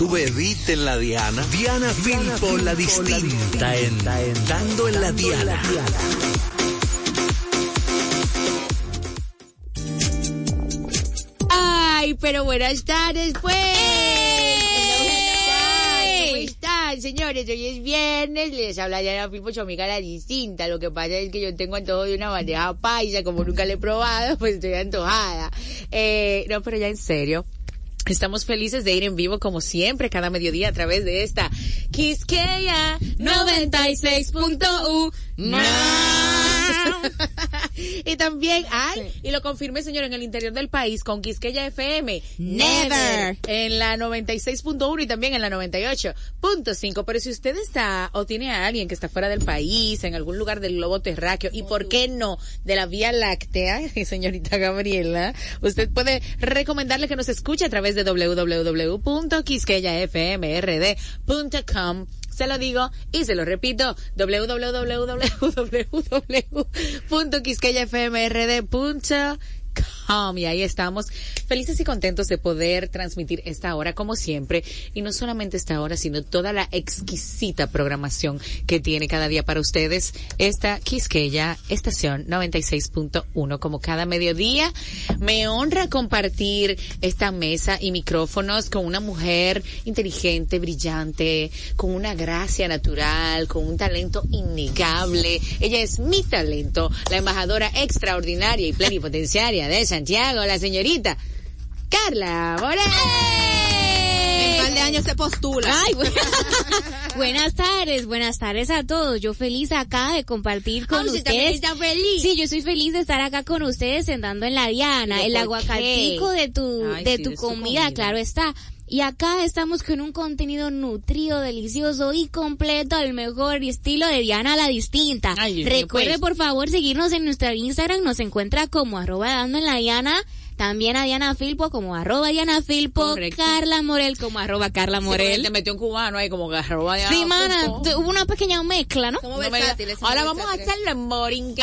Tú bebiste en la Diana. Diana Filpo, la distinta, en, dando en la Diana. Ay, pero buenas tardes, pues. ¿Cómo están, señores? Hoy es viernes, les habla Diana Filpo, su amiga la distinta. Lo que pasa es que yo tengo antojo de una bandeja paisa, como nunca le he probado, pues estoy antojada. Eh, no, pero ya en serio. Estamos felices de ir en vivo como siempre cada mediodía a través de esta Quisqueya 96.1 y también hay, y lo confirmé señor, en el interior del país con Quisqueya FM. Never. En la 96.1 y también en la 98.5. Pero si usted está o tiene a alguien que está fuera del país, en algún lugar del globo terráqueo, y por qué no, de la Vía Láctea, señorita Gabriela, usted puede recomendarle que nos escuche a través de www.quisqueyafmrd.com se lo digo y se lo repito, www.quisqueyafmrd.com y ahí estamos felices y contentos de poder transmitir esta hora como siempre. Y no solamente esta hora sino toda la exquisita programación que tiene cada día para ustedes. Esta Quisqueya estación 96.1 como cada mediodía. Me honra compartir esta mesa y micrófonos con una mujer inteligente brillante con una gracia natural con un talento innegable. Ella es mi talento la embajadora extraordinaria y plenipotenciaria de Santiago, la señorita Carla Morel. En par de años se postula. Ay, buenas tardes, buenas tardes a todos. Yo feliz acá de compartir con Oh, ustedes. Está feliz. Sí, yo estoy feliz de estar acá con ustedes sentando en la Diana, ¿Pero el aguacatico qué? de tu, Ay, de sí, tu de su comida, comida. claro está. Y acá estamos con un contenido nutrido, delicioso y completo al mejor estilo de Diana la distinta. Ay, Recuerde pues. por favor seguirnos en nuestra Instagram, nos encuentra como arroba dando en la Diana, también a Diana Filpo como arroba Diana Filpo, Correcto. Carla Morel como arroba Carla Sí, Morel. te metió un cubano ahí como garroba de Sí, mana, hubo una pequeña mezcla, ¿no? Somos No versátiles. Ahora vamos a hacerlo en moringue.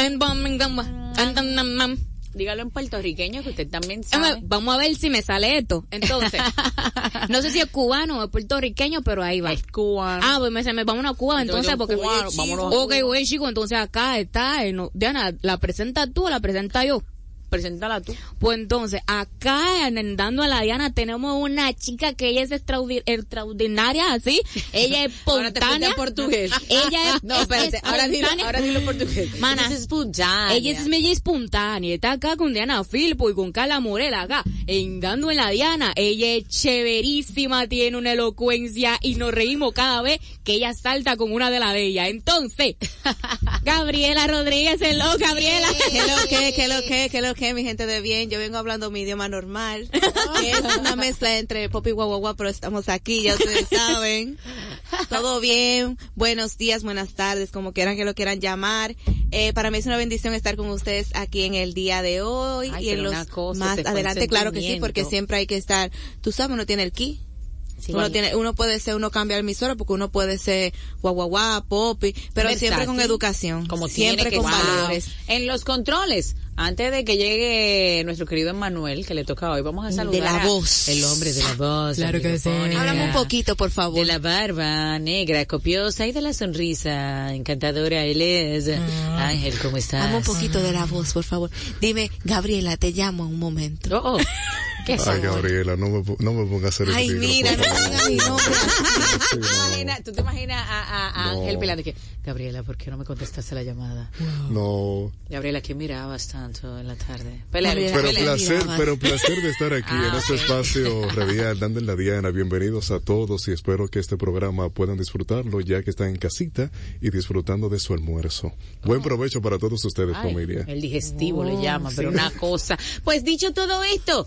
Dígalo en puertorriqueño que usted también sabe. vamos a ver si me sale esto. Entonces, no sé si es cubano o es puertorriqueño, pero ahí va. Es cubano. Ah, pues me, se me vamos a Cuba entonces, porque cubano, vámonos a Ok, güey, chico, entonces acá está, eh, no, Diana, ¿la presenta tú o la presenta yo? Preséntala tú. Pues entonces, acá en, en Dando a la Diana tenemos una chica que ella es extraordi- extraordinaria, así. Ella es Ahora te espontánea. portugués. Ella es, No, es espérate. Ahora dilo, espontánea. ahora dilo portugués. Mana, Ella es espontánea. Ella es media espontánea, está acá con Diana Filpo y con Carla Morel acá, en dando en la Diana. Ella es chéverísima, tiene una elocuencia y nos reímos cada vez que ella salta con una de las de ellas. Entonces, Gabriela Rodríguez, hello, Gabriela. ¿Qué lo que, qué lo que, qué lo que, mi gente de bien? Yo vengo hablando mi idioma normal, que es una mezcla entre pop y guaguaguá, pero estamos aquí, ya ustedes saben. Todo bien, buenos días, buenas tardes, como quieran que lo quieran llamar. Eh, para mí es una bendición estar con ustedes aquí en el día de hoy Ay, y en los cosa, más adelante, claro que sí, porque siempre hay que estar, tú sabes, uno tiene el ki. Sí, uno vale. tiene, uno puede ser, uno cambia el emisora porque uno puede ser guaguaguá, popi, pero Versátil. siempre con educación. Como siempre tiene que con ser. valores. En los controles, antes de que llegue nuestro querido Emanuel, que le toca hoy, vamos a saludar la a voz. el hombre de la voz. Claro que sí. Háblame un poquito, por favor. De la barba negra, copiosa y de la sonrisa encantadora. Él es Ángel, ¿cómo estás? Dame un poquito de la voz, por favor. Dime, Gabriela, te llamo en un momento. Oh, oh. ¿Qué es Ay? Gabriela, no me, no me pongas a hacer Ay, mira, no digas mi nombre. ¿Tú te no. imaginas- ¿Tú te imaginas a, a- a No. Ángel pelando que, Gabriela, ¿por qué no me contestaste la llamada? No, Gabriela, ¿qué mirabas tanto en la tarde? Pelea, pero placer, mirabas. pero placer de estar aquí Ah, en este ok. espacio radial, dando en la Diana. Bienvenidos a todos y espero que este programa puedan disfrutarlo ya que están en casita y disfrutando de su almuerzo. Buen provecho para todos ustedes, Ay, familia. El digestivo le llama, pero una cosa. Pues dicho todo esto,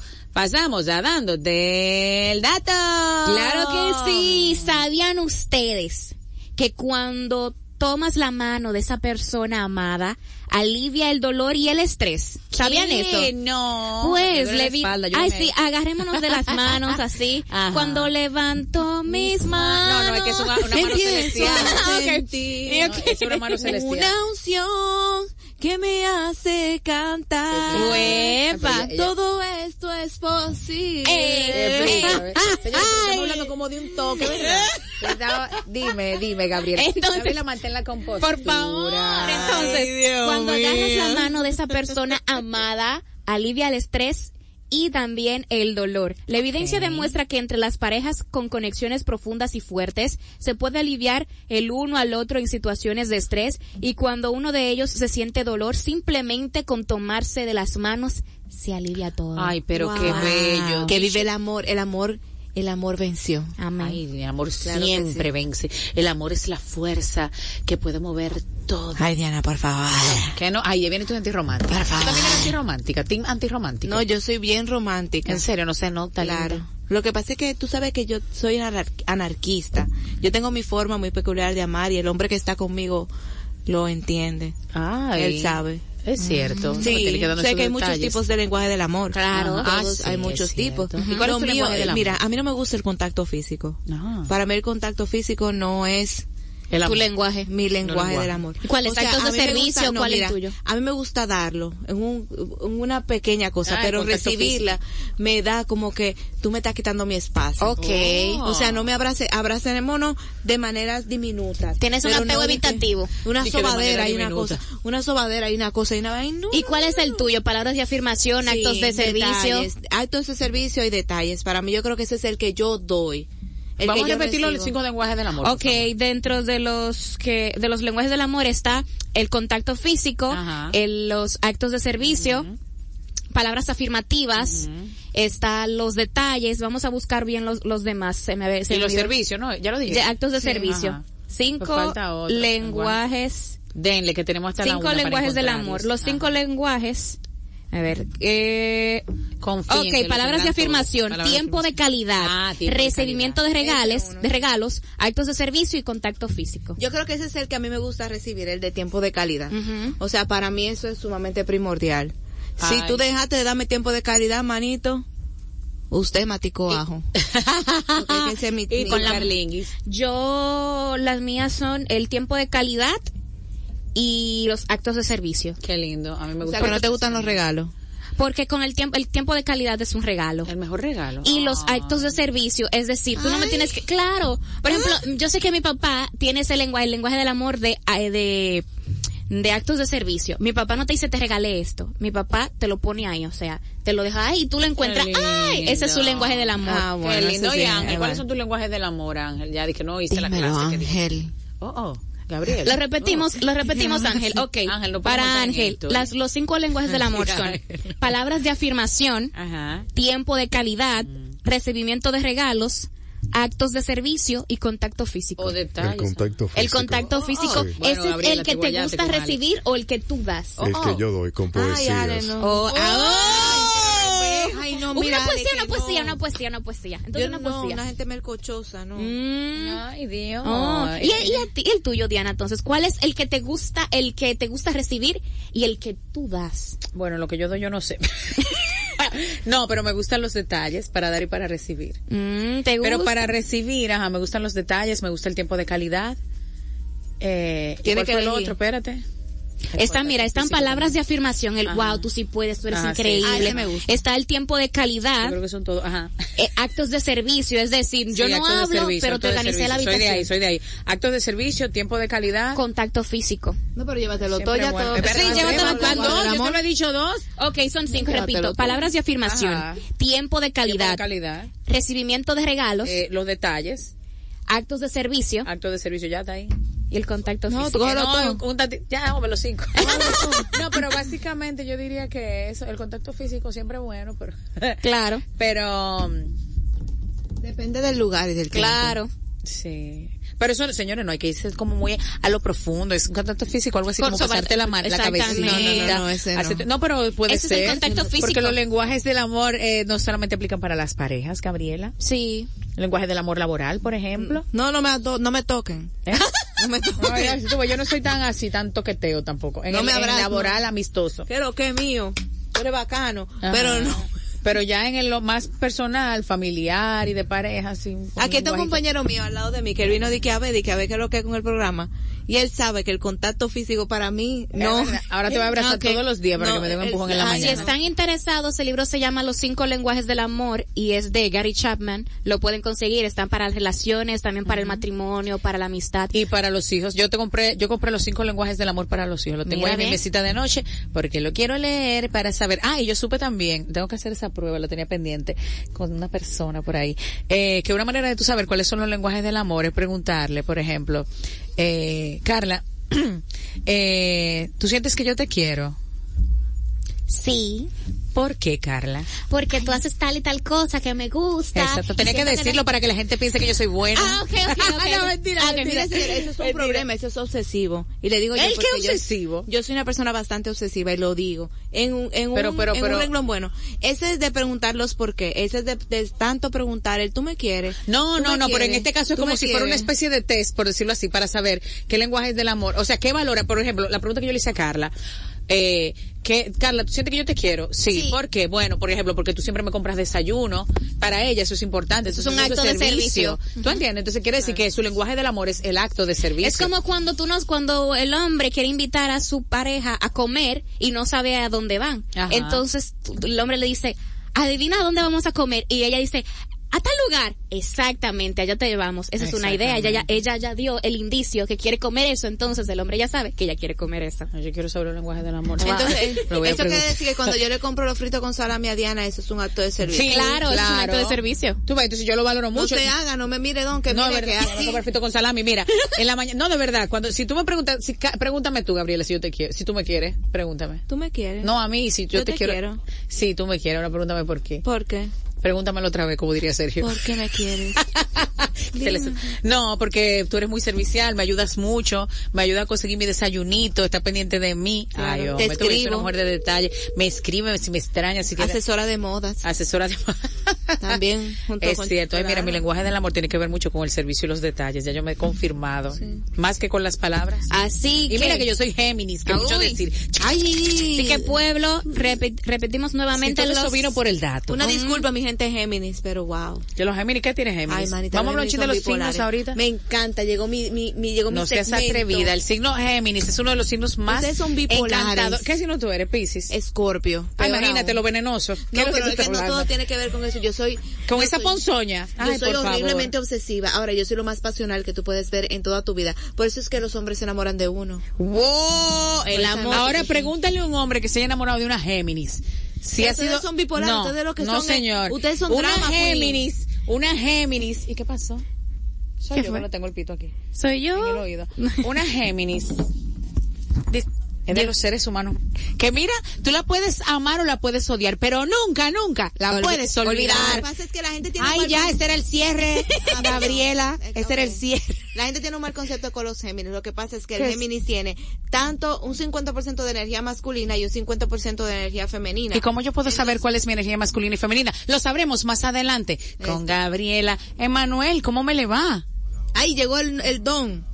pasamos a dándote el dato. Claro que sí, ¿sabían ustedes que cuando tomas la mano de esa persona amada, alivia el dolor y el estrés. ¿Sabían eso? No. Pues, le vi, espalda, ay me- sí, agarrémonos de las manos así. Ajá. Cuando levanto mis manos. No, no, es que es una, una mano celestial. Ah, ok. sentir No, es una mano celestial. una unción que me hace cantar. Huepa. Ella- Todo esto es posible. Eh, Señor, Ah, estamos ay. hablando como de un toque, ¿verdad? Dime, dime, Gabriela. Entonces- Gabriela, mantén la compostura. Por favor. Entonces, Ay, cuando mío. agarras la mano de esa persona amada, alivia el estrés y también el dolor. La evidencia demuestra que entre las parejas con conexiones profundas y fuertes se puede aliviar el uno al otro en situaciones de estrés y cuando uno de ellos se siente dolor, simplemente con tomarse de las manos se alivia todo. Ay, pero Wow. qué bello. Que vive el amor, el amor, el amor venció. Amén. Ay, el amor Claro siempre sí. vence. El amor es la fuerza que puede mover todo. Ay, Diana, por favor. Que no, ahí viene tu antirromántica. Por ¿Tú favor. también eres antirromántica, team antirromántica. No, yo soy bien romántica. en serio, no se nota. Claro. linda. Lo que pasa es que tú sabes que yo soy anar- anarquista. Yo tengo mi forma muy peculiar de amar y el hombre que está conmigo lo entiende. Ay. Él sabe. Es cierto. Sí, que darnos sé que hay muchos tipos de lenguaje del amor. Claro. Ajá. Ah, sí, hay muchos tipos. ¿Y cuál es tu mío, lenguaje del amor? mira, a mí no me gusta el contacto físico. Ah. Para mí el contacto físico no es El Tu lenguaje. mi lenguaje del amor. ¿Actos a de servicio? gusta- no, ¿Cuál es mira, tuyo? A mí me gusta darlo en, un, en una pequeña cosa, Ah, pero recibirla me da como que tú me estás quitando mi espacio. Ok. O sea, no me abrace, abracémonos de maneras diminutas. Tienes un apego no evitativo. Una sobadera y una cosa. Una sobadera y una cosa y una vaina. ¿Y cuál es el tuyo? Palabras de afirmación, Sí, actos de servicio. detalles. Actos de servicio y detalles. Para mí yo creo que ese es el que yo doy. El Vamos que a repetir los cinco lenguajes del amor. Ok, dentro de los que de los lenguajes del amor está el contacto físico, el- los actos de servicio, palabras afirmativas, está los detalles. Vamos a buscar bien los, los demás. Se me ve- se Y me los servicios, ¿no? Ya lo dije. De actos de Sí, servicio. ajá. Cinco Pues falta otro, lenguajes, Denle, que tenemos hasta la cinco para lenguajes del amor. Los cinco Ajá. lenguajes. A ver, eh, Confíen que Ok, palabras de afirmación, Palabras tiempo de afirmación. calidad, Ah, tiempo de recibimiento de, calidad. regales, de regalos, actos de servicio y contacto físico. Yo creo que ese es el que a mí me gusta recibir, el de tiempo de calidad. O sea, para mí eso es sumamente primordial. Si tú dejaste de darme tiempo de calidad, manito, usted maticó ajo. Y mi- con la. Yo, las mías son el tiempo de calidad y los actos de servicio. Qué lindo. A mí me O gusta. sea, que no te gustan los regalos. Porque con el tiempo, el tiempo de calidad es un regalo. El mejor regalo. Y los actos de servicio, es decir, tú no me tienes que, claro, por ejemplo, yo sé que mi papá tiene ese lenguaje, el lenguaje del amor de, eh, de, de actos de servicio. Mi papá no te dice te regalé esto. Mi papá te lo pone ahí, o sea, te lo deja ahí y tú lo encuentras. ¡Ay! Ese es su lenguaje del amor. Ah, bueno, Qué lindo. Y Ángel, ¿cuáles bueno. son tus lenguajes del amor, Ángel? Ya dije, no hice la clase. que dije. Ángel. Oh, oh. Gabriel. Lo repetimos, lo repetimos, Ángel. Ok. Ángel, no Para Ángel, las, los cinco lenguajes del amor son palabras de afirmación, Ajá. tiempo de calidad, Mm. recibimiento de regalos, actos de servicio y contacto físico. O detalles. El contacto físico. El contacto físico, Sí. Bueno, ese es Gabriela, el que te gusta recibir o el que tú das. El que yo doy con Ay, poesías. Ale, no. Oh, ah, Ay, no, una mira, poesía, una poesía, no. una poesía, una poesía. Entonces Yo una no, poesía. una gente melcochosa, ¿no. Mm. Ay, Dios. Oh, Ay, y, y a ti, el tuyo, Diana, entonces, ¿cuál es el que te gusta, el que te gusta recibir y el que tú das? Bueno, lo que yo doy yo no sé. no, pero me gustan los detalles para dar y para recibir. Mm, ¿Te gusta? Pero para recibir, ajá, me gustan los detalles, me gusta el tiempo de calidad. Eh, ¿y Tiene que fue el otro? Espérate. Está, mira, están Sí, palabras de afirmación, el Ajá. wow, tú sí puedes, tú eres Ajá, sí. increíble. Ah, ese me gusta. Está el tiempo de Yo calidad, creo que son todos, ajá. eh, actos de servicio, es decir, yo no hablo, servicio, pero te organicé la habitación. Soy de ahí, soy de ahí. Actos de servicio, tiempo de calidad. Contacto físico. No, pero llévatelo todo ya bueno. todo. Sí, llévatelo todo. Yo amor. te lo he dicho dos. Ok, son cinco, Llévatelo repito. todo. Palabras de afirmación, Ajá. tiempo de Tiempo de calidad, calidad. recibimiento de regalos, Eh, los detalles. actos de servicio Actos de servicio, ya está ahí. Y el contacto No, físico. No, todo. un tati- ya, hombre, los cinco. no, pero básicamente yo diría que eso, el contacto físico siempre es bueno, pero, Claro, pero, Depende del lugar y del tiempo. claro. sí. Pero eso, señores, no hay que irse como muy a lo profundo, es un contacto físico, algo así Por como sobre- pasarte la, la cabecita. No, no, no, no, ese no. hacerte- no, pero puede Ese es el ser. contacto físico. Porque los lenguajes del amor eh, no solamente aplican para las parejas, Gabriela. Sí. El lenguaje del amor laboral, por ejemplo. No, no me, no me toquen. ¿Eh? No me toquen. yo no soy tan así, tan toqueteo tampoco. En No el, me en abrazo. laboral amistoso. ¿Qué lo que es mío? Tú eres bacano. Ajá. Pero no. Pero ya en el- lo más personal, familiar y de pareja, así. con Aquí está un compañero mío al lado de mí que él vino de que a ver, de que a ver qué es lo que es con el programa. Y él sabe que el contacto físico para mí no. Ahora te voy a abrazar todos los días para que me dé un empujón en la ah, Si mañana. están interesados, el libro se llama Los cinco lenguajes del amor y es de Gary Chapman. Lo pueden conseguir, están para las relaciones, también para el matrimonio, para la amistad. Y para los hijos, yo te compré, yo compré los cinco lenguajes del amor para los hijos. Lo tengo Mira en mi mesita de noche porque lo quiero leer para saber. Ah, y yo supe también, tengo que hacer esa prueba, lo tenía pendiente con una persona por ahí, eh, que una manera de tú saber cuáles son los lenguajes del amor es preguntarle, por ejemplo, eh, Carla, eh, ¿tú sientes que yo te quiero? Sí, ¿Por qué, Carla? porque tú haces tal y tal cosa que me gusta. Exacto, Y tenía que decirlo para que la gente piense que yo soy buena. Ah, ok, ok, ok. no, mentira, Ah, ok, mentira. Mira, eso es un Mentira. problema, eso es obsesivo. Y le digo yo ¿El qué porque yo- obsesivo? Yo, soy una persona bastante obsesiva y lo digo. En un, en Pero, un, pero, en pero- un renglón bueno. Ese es de preguntar los por qué. Ese es de, de tanto preguntar el tú me quieres. No, ¿Tú no, no, pero en este caso es ¿Tú como si fuera una especie de test, por decirlo así, para saber qué lenguaje es del amor. O sea, qué valora, por ejemplo, la pregunta que yo le hice a Carla, eh, que, Carla, ¿tú sientes que yo te quiero? Sí. Sí. ¿Por qué? Bueno, por ejemplo, porque tú siempre me compras desayuno. Para ella eso es importante. Eso es un acto de servicio. ¿Tú entiendes? Entonces quiere decir que su lenguaje del amor es el acto de servicio. Es como cuando tú nos, cuando el hombre quiere invitar a su pareja a comer y no sabe a dónde van. Ajá. Entonces el hombre le dice, adivina dónde vamos a comer. Y ella dice, a tal lugar. Exactamente, allá te llevamos. Esa es una idea. Ella ya, ella ya dio el indicio que quiere comer eso. Entonces el hombre ya sabe que ella quiere comer eso. Yo quiero saber el lenguaje del amor. Entonces, eso quiere decir que cuando yo le compro los fritos con salami a Diana, eso es un acto de servicio. Sí, Claro, es un acto de servicio. Tú ves, entonces yo lo valoro No mucho. te haga, no me mire, don, que no, mire de que verdad, así. no con salami. Mira, en la mañana, no, de verdad, cuando, si tú me preguntas, si, pregúntame tú, Gabriela, si yo te quiero, si tú me quieres, pregúntame. ¿Tú me quieres? No, a mí, si yo, Yo te, te quiero. quiero. Sí, tú me quieres, ahora pregúntame por qué. ¿Por qué? Pregúntamelo otra vez, como diría Sergio. ¿Por qué me quieres? No, porque tú eres muy servicial, me ayudas mucho, me ayuda a conseguir mi desayunito, está pendiente de mí. Ay, hombre, Te tú eres una escribo. mujer de detalle, me escribe si me extraña, si quieres. Asesora de modas. Asesora de También, junto es con- cierto, Ay, mira, mi lenguaje del amor tiene que ver mucho con el servicio y los detalles, ya yo me he confirmado, más que con las palabras. Así y que. mira que yo soy Géminis, que Uy. mucho decir. Ay, Así que pueblo, repe- repetimos nuevamente todo eso vino por el dato. Una disculpa, mi gente Géminis, pero wow. Que los Géminis, ¿qué tiene Géminis? Ay, manita, Vamos a hablar de los signos ahorita. Me encanta, llegó mi, mi, mi llegó No mi seas atrevida. El signo Géminis es uno de los signos más Ustedes son bipolares. ¿Qué signo tú eres, Piscis? Escorpio. Ay, imagínate aún. lo venenoso. ¿Qué No, pero es que no todo tiene que ver con eso. Yo soy... Con yo esa soy- ponzoña. Yo Ay, soy por favor. horriblemente obsesiva. Ahora, yo soy lo más pasional que tú puedes ver en toda tu vida. Por eso es que los hombres se enamoran de uno. Wow, el amor. Ahora pregúntale a un hombre que se haya enamorado de una Géminis. Si ha sido son bipolares, no, ustedes lo que no, son señor. ustedes son una drama queen. Géminis, una Géminis. ¿Y qué pasó? Soy ¿Qué yo fue? que no tengo el pito aquí. Soy En el yo. oído. Una Géminis. Es de los seres humanos. Que mira, tú la puedes amar o la puedes odiar, pero nunca, nunca la Olvi- puedes Lo que olvidar. pasa es que la gente tiene un Ay, mal ya, concepto- ese era el cierre, Ah, Gabriela. Ese era el cierre. La gente tiene un mal concepto con los Géminis. Lo que pasa es que el. Géminis tiene tanto un 50% de energía masculina y un 50% de energía femenina. ¿Y cómo yo puedo saber cuál es mi energía masculina y femenina? Lo sabremos más adelante con Gabriela. Emanuel, ¿cómo me le va? Ay, llegó el, el don.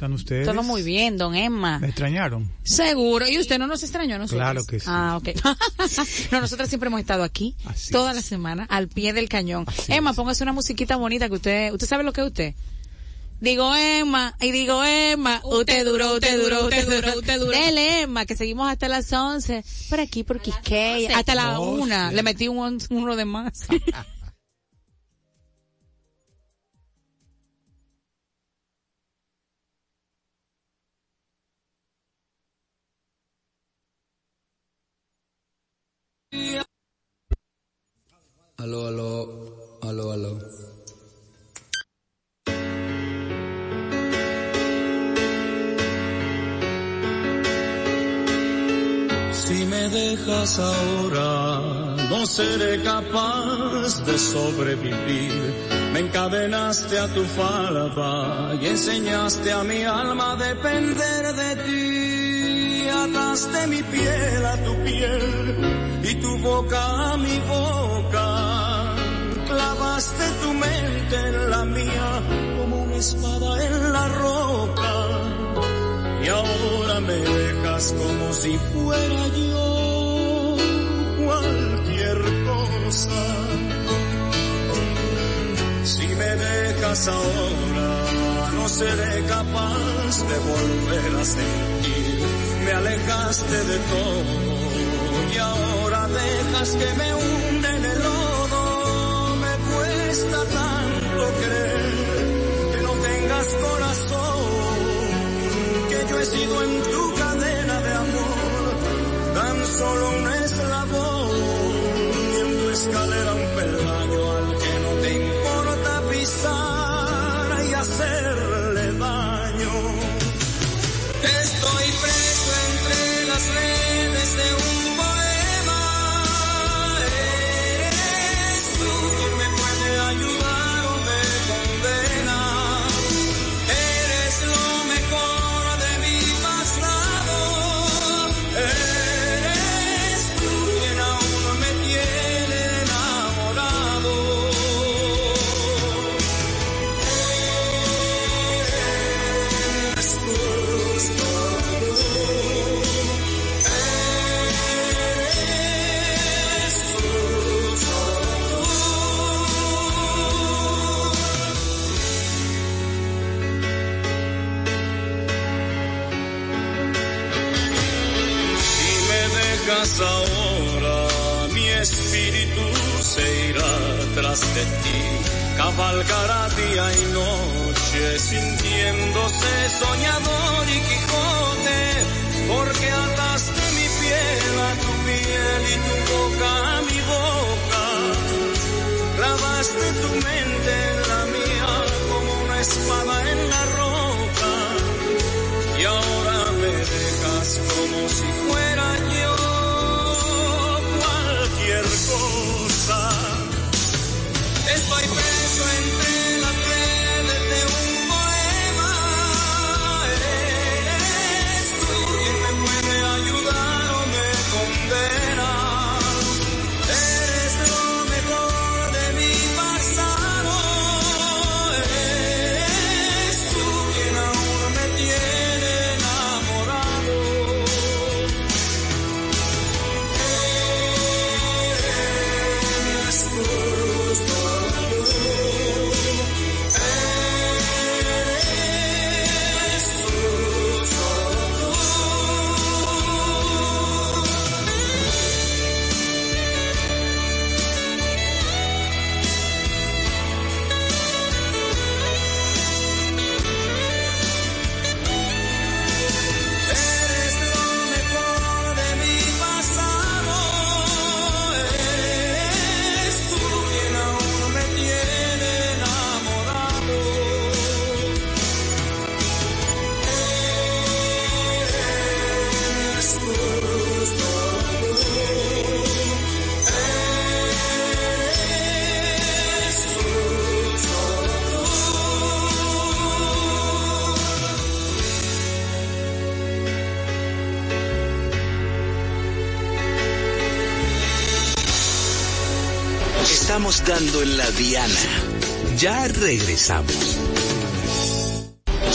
¿Están ustedes? Todo muy bien, don Emma. ¿Me extrañaron? Seguro. ¿Y usted no nos extrañó a nosotros? Claro que sí. Ah, ok. no, nosotros siempre hemos estado aquí, Así toda es. la semana, al pie del cañón. Así Emma, es. póngase una musiquita bonita que usted, ¿usted sabe lo que es usted? Digo Emma, y digo Emma, usted duró, usted duró, usted duró, usted duró. Dele Emma, que seguimos hasta las 11, por aquí, por Quisqueya, hasta la una. sí. Le metí un, uno de más. Aló, aló, aló, aló. Si me dejas ahora, no seré capaz de sobrevivir. Me encadenaste a tu falda y enseñaste a mi alma a depender de ti. Ataste mi piel a tu piel y tu boca a mi boca. En la mía como una espada en la roca. Y ahora me dejas como si fuera yo cualquier cosa. Si me dejas ahora, no seré capaz de volver a sentir. Me alejaste de todo y ahora dejas que me creer que no tengas corazón, que yo he sido en tu cadena de amor tan solo un ahora, mi espíritu se irá tras de ti. Cabalgará día y noche, sintiéndose soñador y Quijote, porque ataste mi piel a tu piel y tu boca a mi boca. Clavaste tu mente en la mía como una espada en la roca y ahora me dejas como si fuera Estamos dando en la diana. Ya regresamos.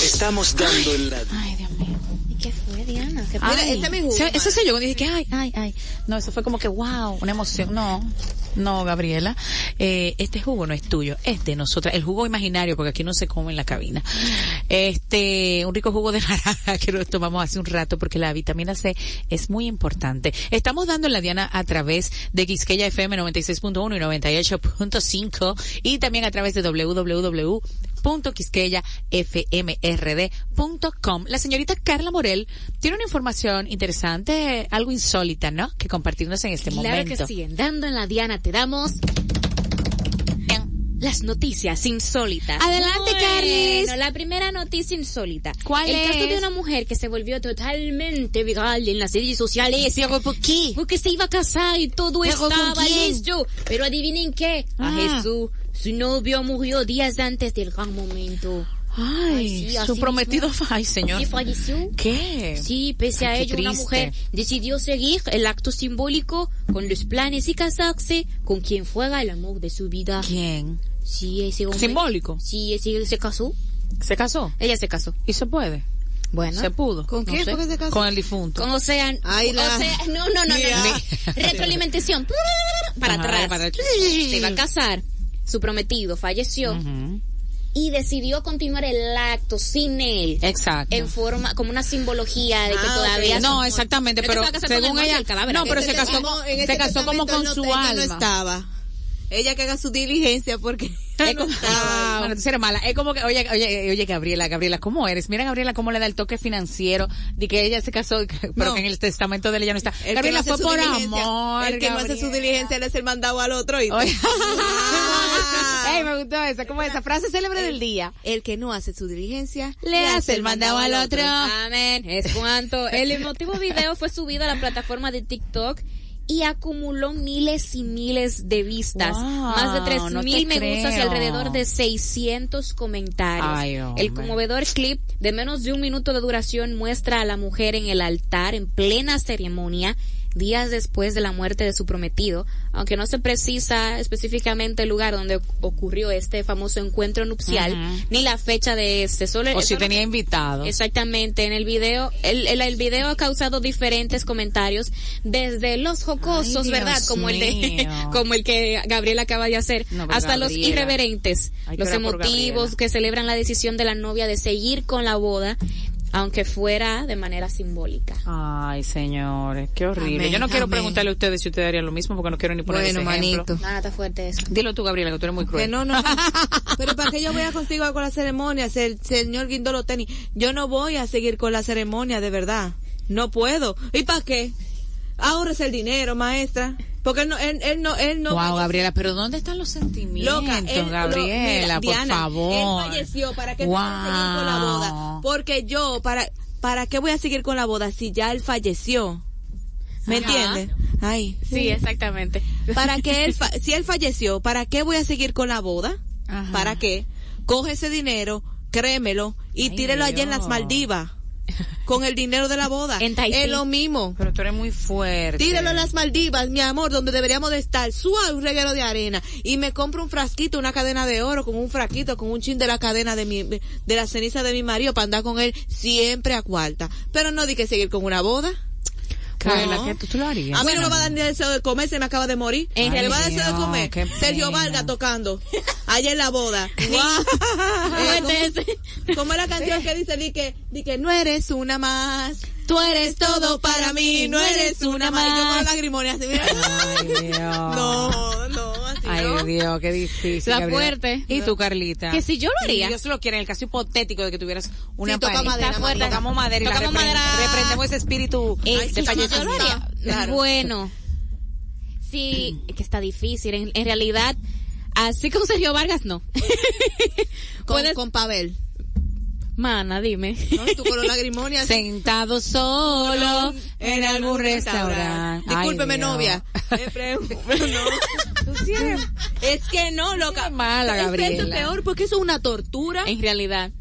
Estamos dando en la Ay, Dios mío. ¿Y qué fue, Diana? ¿Qué Ay, este es mi jugo, se- Eso soy yo cuando dije que ay, ay, ay. No, eso fue como que wow, una emoción. No, no, Gabriela. Eh, este jugo no es tuyo, es de nosotras. El jugo imaginario, porque aquí no se come en la cabina. Este, un rico jugo de naranja que nos tomamos hace un rato porque la vitamina C es muy importante. Estamos dando en la Diana a través de Quisqueya FM 96.1 y 98.5 y también a través de www. La señorita Carla Morel tiene una información interesante, algo insólita, ¿no? Que compartirnos en este Claro momento. que sí, en dando en la Diana te damos las noticias insólitas. Adelante, Bueno, Caris. La primera noticia insólita. ¿Cuál El caso es? de una mujer que se volvió totalmente viral en las redes sociales. ¿Pero por qué? Porque se iba a casar y todo ¿Pero con estaba listo. Pero adivinen qué. A Ah. Jesús Su novio murió días antes del gran momento. Ay, sí, su prometido, mismo. ay, señor. Sí, falleció. ¿Qué? Sí, pese a Ay, qué ello, una mujer decidió seguir el acto simbólico con los planes y casarse con quien fuera el amor de su vida. ¿Quién? Sí, ese hombre. Simbólico. Sí, ese se casó. ¿Se casó? Ella se casó. ¿Y se puede? Bueno. ¿Se pudo? ¿Con No sé. que se casó? Con el difunto. Con Ocean. Ay, la- no, no, no, no, Mira. no. Retroalimentación. Para Ajá, atrás. para- Se iba a casar. Su prometido falleció Ujú. Y decidió continuar el acto sin él. Exacto. En forma, como una simbología de que Ah, todavía. No, son- exactamente, Él pero según ella, el cadáver no, pero Ese se casó, en se casó como con no su alma. no estaba. Ella que haga su diligencia porque Es como, estaba. bueno, tú eres mala. Es como que, oye, oye, oye, Gabriela, Gabriela, ¿cómo eres? Mira, Gabriela, cómo le da el toque financiero de que ella se casó, pero No. que en el testamento de ella no está. El Gabriela no hace fue por amor. El que no hace su diligencia le es el mandado al otro. Ah. Ey, me gustó esa, como esa frase célebre del día. El que no hace su diligencia Le hace el mandado al otro. Amén. Es cuanto. El emotivo video fue subido a la plataforma de TikTok y acumuló miles y miles de vistas. Wow, Más de tres no te mil me gustas y alrededor de 600 comentarios. Ay, el conmovedor clip de menos de un minuto de duración muestra a la mujer en el altar en plena ceremonia días después de la muerte de su prometido, aunque no se precisa específicamente el lugar donde ocurrió este famoso encuentro nupcial, ni la fecha de este. Solo O si tenía invitados. Exactamente, en el video, el, el, el video ha causado diferentes comentarios, desde los jocosos, Ay, ¿verdad? Dios Como el de, como el que Gabriel acaba de hacer, No, hasta los irreverentes, los emotivos que celebran la decisión de la novia de seguir con la boda, aunque fuera de manera simbólica. Ay, señores, qué horrible. Amén, Yo no quiero amén. preguntarle a ustedes si ustedes harían lo mismo porque no quiero ni poner Bueno, ese ejemplo. manito. No, no está fuerte eso. Dilo tú, Gabriela, que tú eres muy cruel. Que no, no, no. Pero para que yo voy a continuar con la ceremonia, el señor Guindolo Tenis, yo no voy a seguir con la ceremonia, de verdad. No puedo. ¿Y para qué? Ahorres el dinero, maestra. Porque él no, él, él no, él no. wow, Gabriela, pero ¿dónde están los sentimientos, Loca, él, Gabriela? lo- mira, por Diana, favor. Él falleció, ¿para qué voy Wow. a seguir con la boda? Porque yo, para, ¿para qué voy a seguir con la boda si ya él falleció? ¿Me entiendes? Ay. Sí, exactamente. ¿Para qué él, fa- si él falleció, ¿para qué voy a seguir con la boda? Ajá. ¿Para qué? Coge ese dinero, créemelo, y Ay, tírelo allá en las. Maldivas. Con el dinero de la boda. En Tahití. Es lo mismo. Pero tú eres muy fuerte. Tírelo en las Maldivas, mi amor, donde deberíamos de estar. Suave un reguero de arena. Y me compro un frasquito, una cadena de oro, con un frasquito, con un chin de la cadena de mi, de la ceniza de mi marido para andar con él siempre a cuarta. Pero no di que seguir con una boda. Carla, No. ¿qué tú, tú lo harías? A mí no me va a dar ni deseo de comer, se me acaba de morir. En me va a dar deseo de comer. Sergio. Vargas tocando. Allá en la boda. Eh, ¿cómo, cómo es la canción que dice? Di que, di que no eres una más. Tú eres todo para mí, no eres una más. Yo con así, mira. Ay, Dios. No, Ay. Dios, qué difícil. Gabriela. fuerte. ¿Y tú, Carlita? Que si yo lo haría. Si Dios lo quiere, en el caso hipotético de que tuvieras una Sí, pareja. madera, fuerte. Tocamos madera y la Tocamos repren- madera. reprendemos ese espíritu Eh, de fallecimiento. yo lo haría. Claro. Bueno, sí, que está difícil. En, en realidad, así como Sergio Vargas, no. Con, con Pavel. Mana, dime. ¿no? Tú con los lagrimonias. Sentado solo en algún restaurante. Discúlpeme, novia. No. Es que no, loca. Qué mala, Gabriela. es peor porque eso es una tortura. En realidad.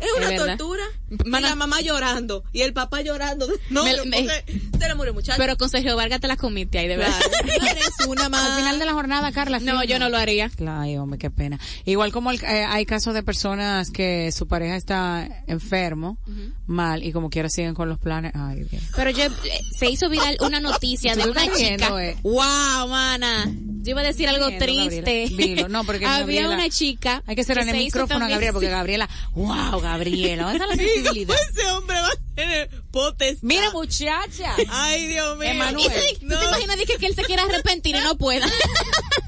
Es una Es tortura. Mana- y la mamá llorando. Y el papá llorando. No, Me- me- se le murió muchacho. Pero con Sergio Vargas te la comiste ahí, de verdad. Claro. Eres una más. Al final de la jornada, Carla. No, yo no lo haría. Ay, hombre, qué pena. Igual como el- eh, hay casos de personas que su pareja está enfermo, mal, y como quiera siguen con los planes. Ay, Dios. Pero yo, eh, se hizo viral una noticia de una chica. eh. Wow, mana. Yo iba a decir algo triste. Gabriela. Dilo, no, porque Había Gabriela- una chica. Hay que cerrar el micrófono a Gabriela, porque Gabriela, wow, Gabriela, ¿dónde está la sensibilidad? Ese hombre va a tener potes. Mira, muchacha. Ay, Dios mío. Emanuel. ¿Tú te imaginas dije, que él se quiera arrepentir y no pueda?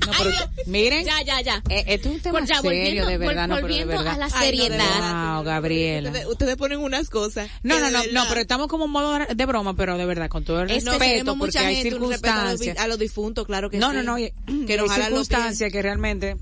No, pero, Ay, miren, Ya, ya, ya. eh, esto es un tema ya, serio, de verdad, no, pero de verdad. a la Ay, no, seriedad. Wow, Gabriela. Ustedes, ustedes ponen unas cosas. No, que no, no, no, pero estamos como en modo de broma, pero de verdad, con todo el Es que respeto, porque mucha hay gente, un respeto a los, circunstancias. a los difuntos, claro que No, sí. no, no, y- que hay circunstancias que realmente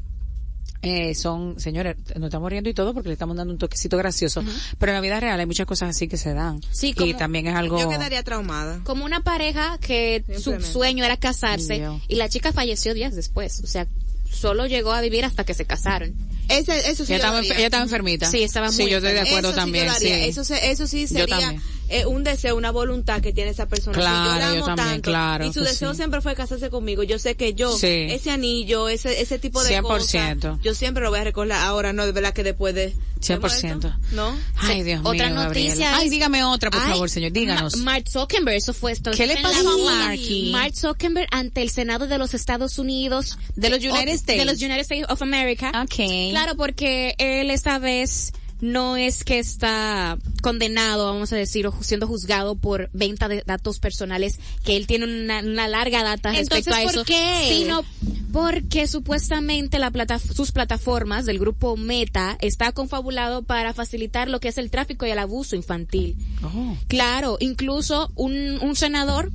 eh, son, señores, nos estamos riendo y todo porque le estamos dando un toquecito gracioso, pero en la vida real hay muchas cosas así que se dan. Sí, y como- también es algo... Yo quedaría traumada. Como una pareja que su sueño era casarse Dios. y la chica falleció días después. O sea, solo llegó a vivir hasta que se casaron. Ese, eso sí Ella estaba, ella enfermita. Sí, estaba Sí, muy yo estoy de acuerdo eso también. Sí sí. Eso, eso sí Yo sería también. Eh, un deseo, una voluntad que tiene esa persona. Claro, yo la yo amo también, tanto, claro Y su que deseo sí. siempre fue casarse conmigo. Yo sé que yo, Sí. ese anillo, ese, ese tipo de 100%. cosas, yo siempre lo voy a recordar. Ahora no, de verdad que después de... de 100%. muerto, No. Ay, Dios Otra mío, noticia Ay, dígame otra, por Ay, favor, señor. Díganos. Ma- Mark Zuckerberg, eso fue esto. ¿Qué le pasó a. Marky? Mark Zuckerberg ante el Senado de los Estados Unidos. De los United of- States. De los United States of America. Ok. Claro, porque él esta vez no es que está condenado, vamos a decir, o siendo juzgado por venta de datos personales, que él tiene una, una larga data respecto Entonces, a ¿por eso. qué? Sino porque supuestamente la plata, sus plataformas del grupo Meta está confabulado para facilitar lo que es el tráfico y el abuso infantil. Oh. Claro, incluso un, un senador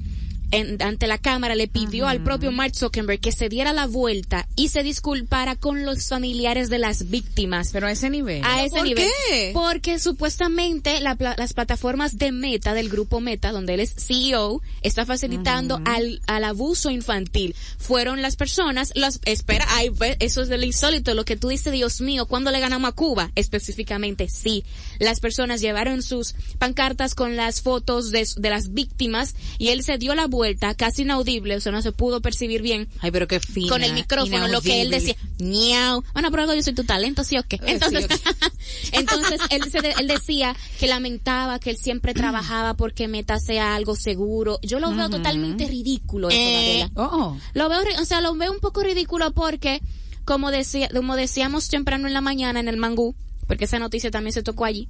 en- ante la Cámara le pidió al propio Mark Zuckerberg que se diera la vuelta y se disculpara con los familiares de las víctimas. Pero a ese nivel. A ese ¿Por nivel. qué? Porque supuestamente la pla- las plataformas de Meta, del grupo Meta, donde él es CEO, está facilitando al, al abuso infantil. Fueron las personas, las, espera, ay, ve, eso es de lo insólito, lo que tú dices, Dios mío, ¿cuándo le ganamos a Cuba? Específicamente, sí. Las personas llevaron sus pancartas con las fotos de, de las víctimas y él se dio la vuelta, casi inaudible, o sea, no se pudo percibir bien Ay, pero qué fina. con el micrófono, lo que él decía, miau. Bueno, pero algo yo soy tu talento, ¿sí o qué? Entonces, entonces él, se de- él decía que lamentaba que él siempre trabajaba porque Meta sea algo seguro. Yo lo veo totalmente ridículo eso, Gabriela. Oh. Lo veo, o sea, lo veo un poco ridículo porque, como decía, como decíamos temprano en la mañana en el mangú, porque esa noticia también se tocó allí,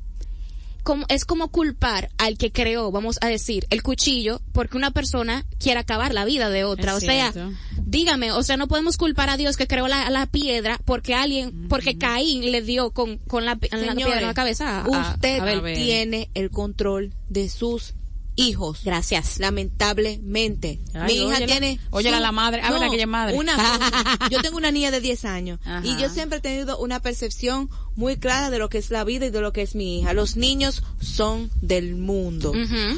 como, es como culpar al que creó, vamos a decir, el cuchillo porque una persona quiere acabar la vida de otra. Es o sea, dígame, o sea, no podemos culpar a Dios que creó la, la piedra porque alguien, porque Caín le dio con, con la, piedra en la cabeza. a- usted a ver. tiene el control de sus hijos. Gracias. Lamentablemente. Ay, Mi hija óyela. tiene. A la madre. Ah, verdad que ella es madre. Una, yo tengo una niña de 10 años. Ajá. Y yo siempre he tenido una percepción muy clara de lo que es la vida y de lo que es mi hija. Los niños son del mundo.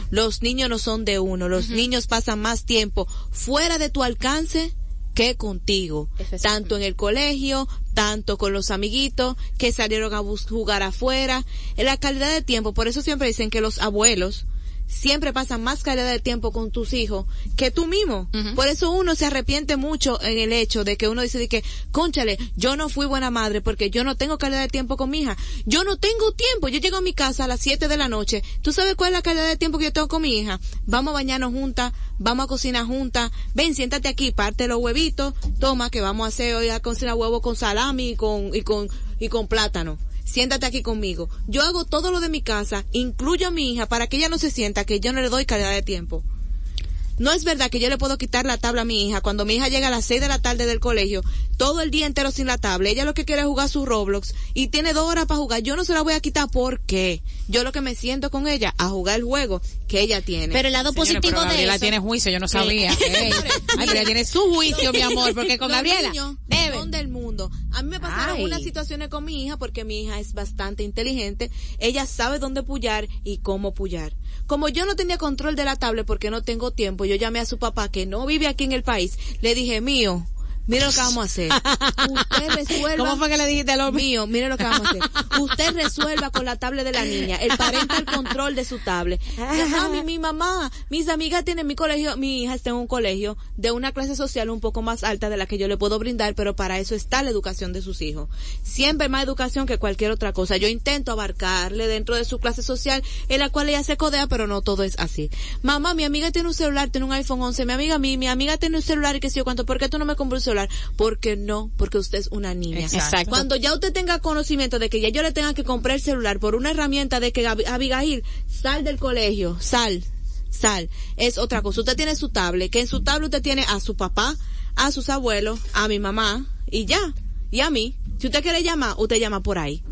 Los niños no son de uno. Los niños pasan más tiempo fuera de tu alcance que contigo. Tanto en el colegio, tanto con los amiguitos que salieron a jugar afuera. En la calidad de tiempo, por eso siempre dicen que los abuelos siempre pasan más calidad de tiempo con tus hijos que tú mismo. Por eso uno se arrepiente mucho en el hecho de que uno dice de que, conchale, yo no fui buena madre porque yo no tengo calidad de tiempo con mi hija. Yo no tengo tiempo. Yo llego a mi casa a las 7 de la noche. ¿Tú sabes cuál es la calidad de tiempo que yo tengo con mi hija? Vamos a bañarnos juntas, vamos a cocinar juntas. Ven, siéntate aquí, parte los huevitos. Toma, que vamos a hacer hoy a cocinar huevos con salami y con, y con, y con plátano siéntate aquí conmigo. Yo hago todo lo de mi casa, incluyo a mi hija para que ella no se sienta que yo no le doy calidad de tiempo. No es verdad que yo le puedo quitar la tabla a mi hija cuando mi hija llega a las 6 de la tarde del colegio, todo el día entero sin la tabla. Ella lo que quiere es jugar su Roblox y tiene dos horas para jugar. Yo no se la voy a quitar porque yo lo que me siento con ella a jugar el juego que ella tiene. Pero el lado positivo pero de Gabriela eso. tiene juicio, yo no sabía. Ella tiene su juicio, mi amor, porque con Gabriela niños son del mundo. A mí me pasaron Ay. unas situaciones con mi hija porque mi hija es bastante inteligente. Ella sabe dónde pullar y cómo pullar. Como yo no tenía control de la tablet porque no tengo tiempo, yo llamé a su papá que no vive aquí en el país. Le dije, mío, mira lo que vamos a hacer. Usted resuelva. ¿Cómo fue que le dijiste al hombre? Mío, mire lo que vamos a hacer. Usted resuelva con la tablet de la niña, el parental control de su tablet. Mami, mi mamá, mis amigas tienen mi colegio, mi hija está en un colegio de una clase social un poco más alta de la que yo le puedo brindar, pero para eso está la educación de sus hijos. Siempre más educación que cualquier otra cosa. Yo intento abarcarle dentro de su clase social en la cual ella se codea, pero no todo es así. Mamá, mi amiga tiene un celular, tiene un iPhone 11, mi amiga, mi, mi amiga tiene un celular y qué sé yo cuánto, ¿por qué tú no me compras un celular? Porque no, porque usted es una niña. Exacto. Cuando ya usted tenga conocimiento de que ya yo le tenga que comprar el celular por una herramienta de que Ab- Abigail, sal del colegio, sal, sal, es otra cosa. Usted tiene su tablet, que en su tablet usted tiene a su papá, a sus abuelos, a mi mamá, y ya, y a mí. Si usted quiere llamar, usted llama por ahí.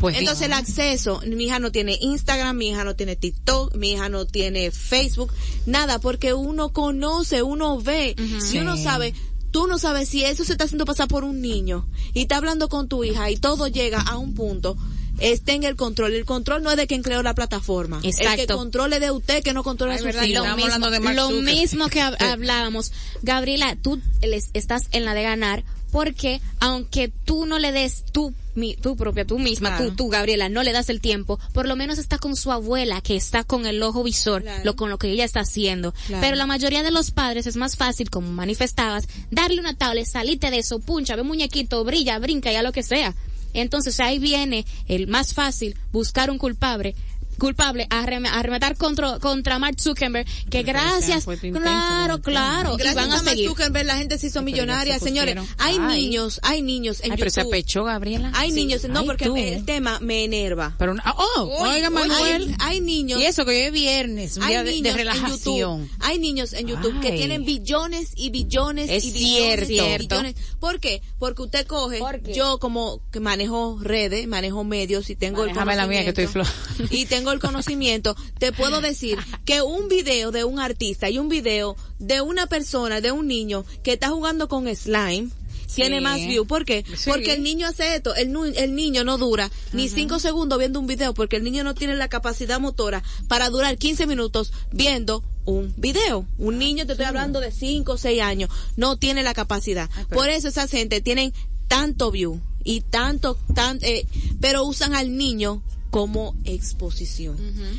Pues Entonces el acceso, mi hija no tiene Instagram, mi hija no tiene TikTok, mi hija no tiene Facebook, nada, porque uno conoce, uno ve, y uno sabe, tú no sabes si eso se está haciendo pasar por un niño y está hablando con tu hija y todo llega a un punto. Esté en el control. El control no es de quien creó la plataforma. El que Exacto. controle de usted que no controla Ay, su verdad, hijos. Estamos mismo, de lo mismo que hab- hablábamos. Gabriela, tú les- estás en la de ganar Porque aunque tú no le des tú mi, tú propia, tú misma, Claro. tú, tú, Gabriela, no le das el tiempo, por lo menos está con su abuela, que está con el ojo visor, Claro. lo con lo que ella está haciendo. Claro. Pero la mayoría de los padres es más fácil, como manifestabas, darle una tablet, salite de eso, puncha, ve muñequito, brilla, brinca, ya lo que sea. Entonces ahí viene el más fácil, buscar un culpable culpable arrem- arremetar contra contra Mark Zuckerberg que gracias claro claro y Gracias van a Mark seguir Zuckerberg, la gente se hizo millonaria, se señores. Hay Ay. niños, hay niños en Ay, pero se YouTube. apechó, Gabriela. Hay niños, no, Ay, porque tú. el tema me enerva. Pero, oh, oiga, Manuel. Hay, hay niños. Y eso que hoy es viernes, un hay día de, de niños en relajación. YouTube, hay niños en YouTube que tienen billones y billones Es y billones cierto. y billones. ¿Por qué? Porque usted coge, yo como que manejo redes, manejo medios y tengo el la mía, que estoy conocimiento. Y tengo el conocimiento, te puedo decir que un video de un artista y un video de una persona, de un niño que está jugando con slime, tiene más view. ¿Por qué? Sí. Porque el niño hace esto. El, el niño no dura ni cinco segundos viendo un video porque el niño no tiene la capacidad motora para durar 15 minutos viendo un video. Un niño, te estoy hablando de 5 o 6 años, no tiene la capacidad. Por eso esa gente tienen tanto view y tanto, tan, eh, pero usan al niño como exposición.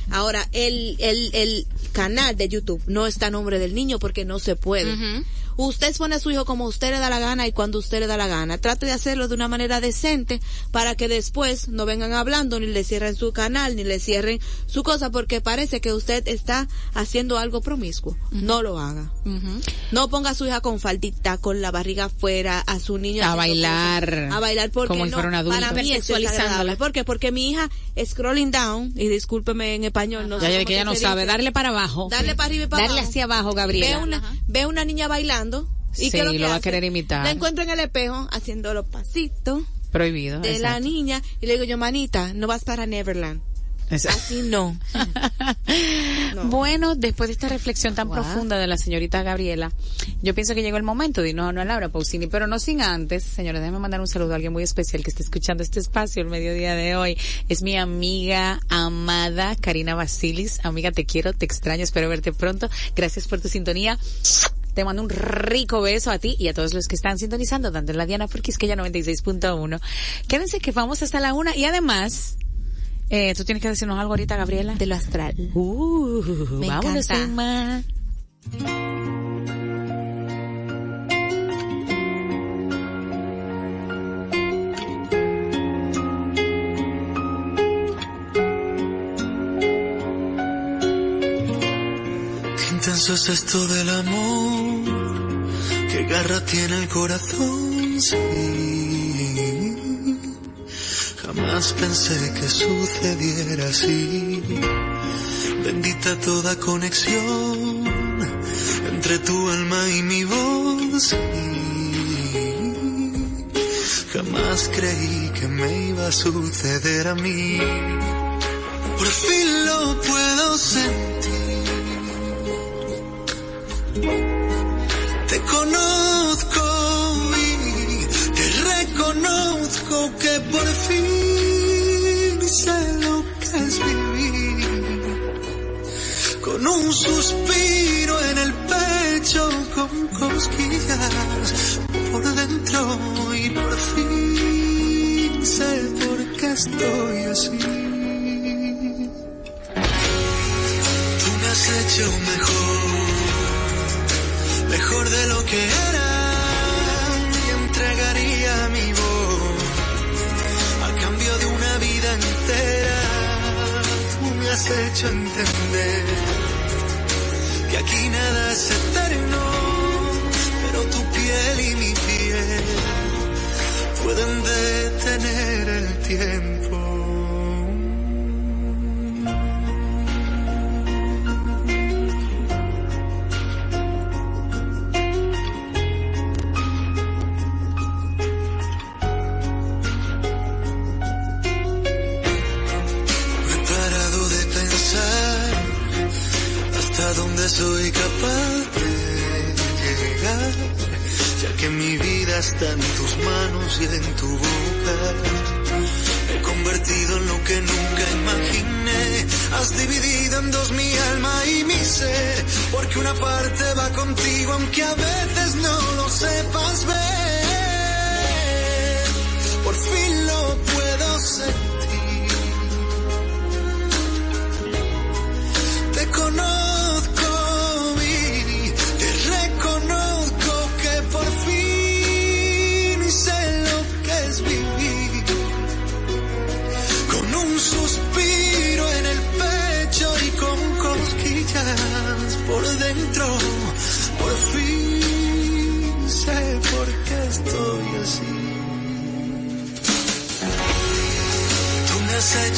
Ahora, el, el, el canal de YouTube no está a nombre del niño porque no se puede. Usted expone a su hijo como usted le da la gana y cuando usted le da la gana. Trate de hacerlo de una manera decente para que después no vengan hablando ni le cierren su canal ni le cierren su cosa porque parece que usted está haciendo algo promiscuo. No lo haga. No ponga a su hija con faldita, con la barriga afuera, a su niño A bailar cosas, a bailar porque como si no, fuera un adulto. para mí es. ¿Por qué? Porque mi hija scrolling down y discúlpeme en español, no Ya, sé que ella no dice. sabe, darle para abajo. Darle para arriba y para Darle abajo. hacia abajo, ve Gabriela. una, ve una niña bailando y Sí, ¿qué es lo, que lo va a querer imitar. La encuentro en el espejo haciendo los pasitos Prohibido. de la niña y le digo yo, manita, no vas para Neverland. Exacto. Así no. No. Bueno, después de esta reflexión tan profunda de la señorita Gabriela, yo pienso que llegó el momento de irnos a una Laura Pausini, pero no sin antes, señores, déjenme mandar un saludo a alguien muy especial que está escuchando este espacio el mediodía de hoy. Es mi amiga amada Karina Basilis. Amiga, te quiero, te extraño, espero verte pronto. Gracias por tu sintonía. Te mando un rico beso a ti y a todos los que están sintonizando, dando la Diana porque es que ya 96.1. Quédense que vamos hasta la una y además, eh, tú tienes que decirnos algo ahorita, Gabriela. De lo astral. Uh, Me vámonos encanta. intenso es esto del amor, qué garra tiene el corazón, sí. Jamás pensé que sucediera así. Bendita toda conexión entre tu alma y mi voz. sí. Jamás creí que me iba a suceder a mí. Por fin lo puedo sentir. Te conozco y te reconozco que por fin sé lo que es vivir. Con un suspiro en el pecho, con cosquillas por dentro y por fin sé por qué estoy así. Tú me has hecho has hecho entender que aquí nada es eterno, pero tu piel y mi piel pueden detener el tiempo. que una parte va contigo aunque a veces no lo sepas ver. Por fin lo puedo sentir.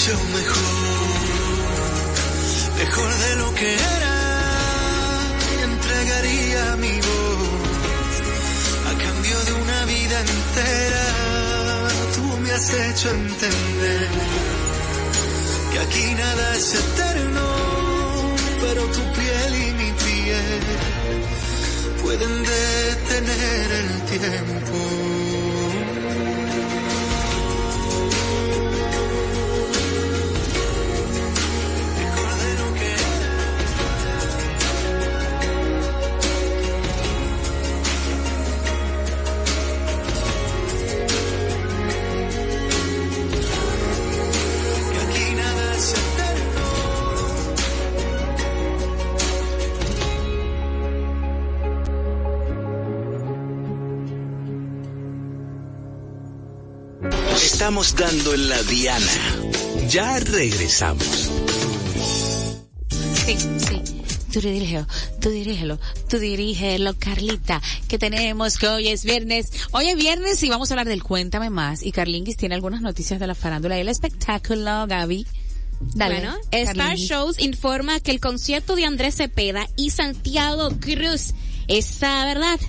Hecho mejor, mejor de lo que era. Entregaría mi voz a cambio de una vida entera. Tú me has hecho entender que aquí nada es eterno, pero tu piel y mi piel pueden detener el tiempo. Estamos dando en la diana. Ya regresamos. Sí, sí. Tú dirígelo, tú dirígelo, tú dirígelo, Carlita, que tenemos que hoy es viernes. Hoy es viernes y vamos a hablar del Cuéntame Más. Y Carlinguis tiene algunas noticias de la farándula y el espectáculo, Gaby. Dale. Bueno, Star Carlinguis. Shows informa que el concierto de Andrés Cepeda y Santiago Cruz está, ¿verdad?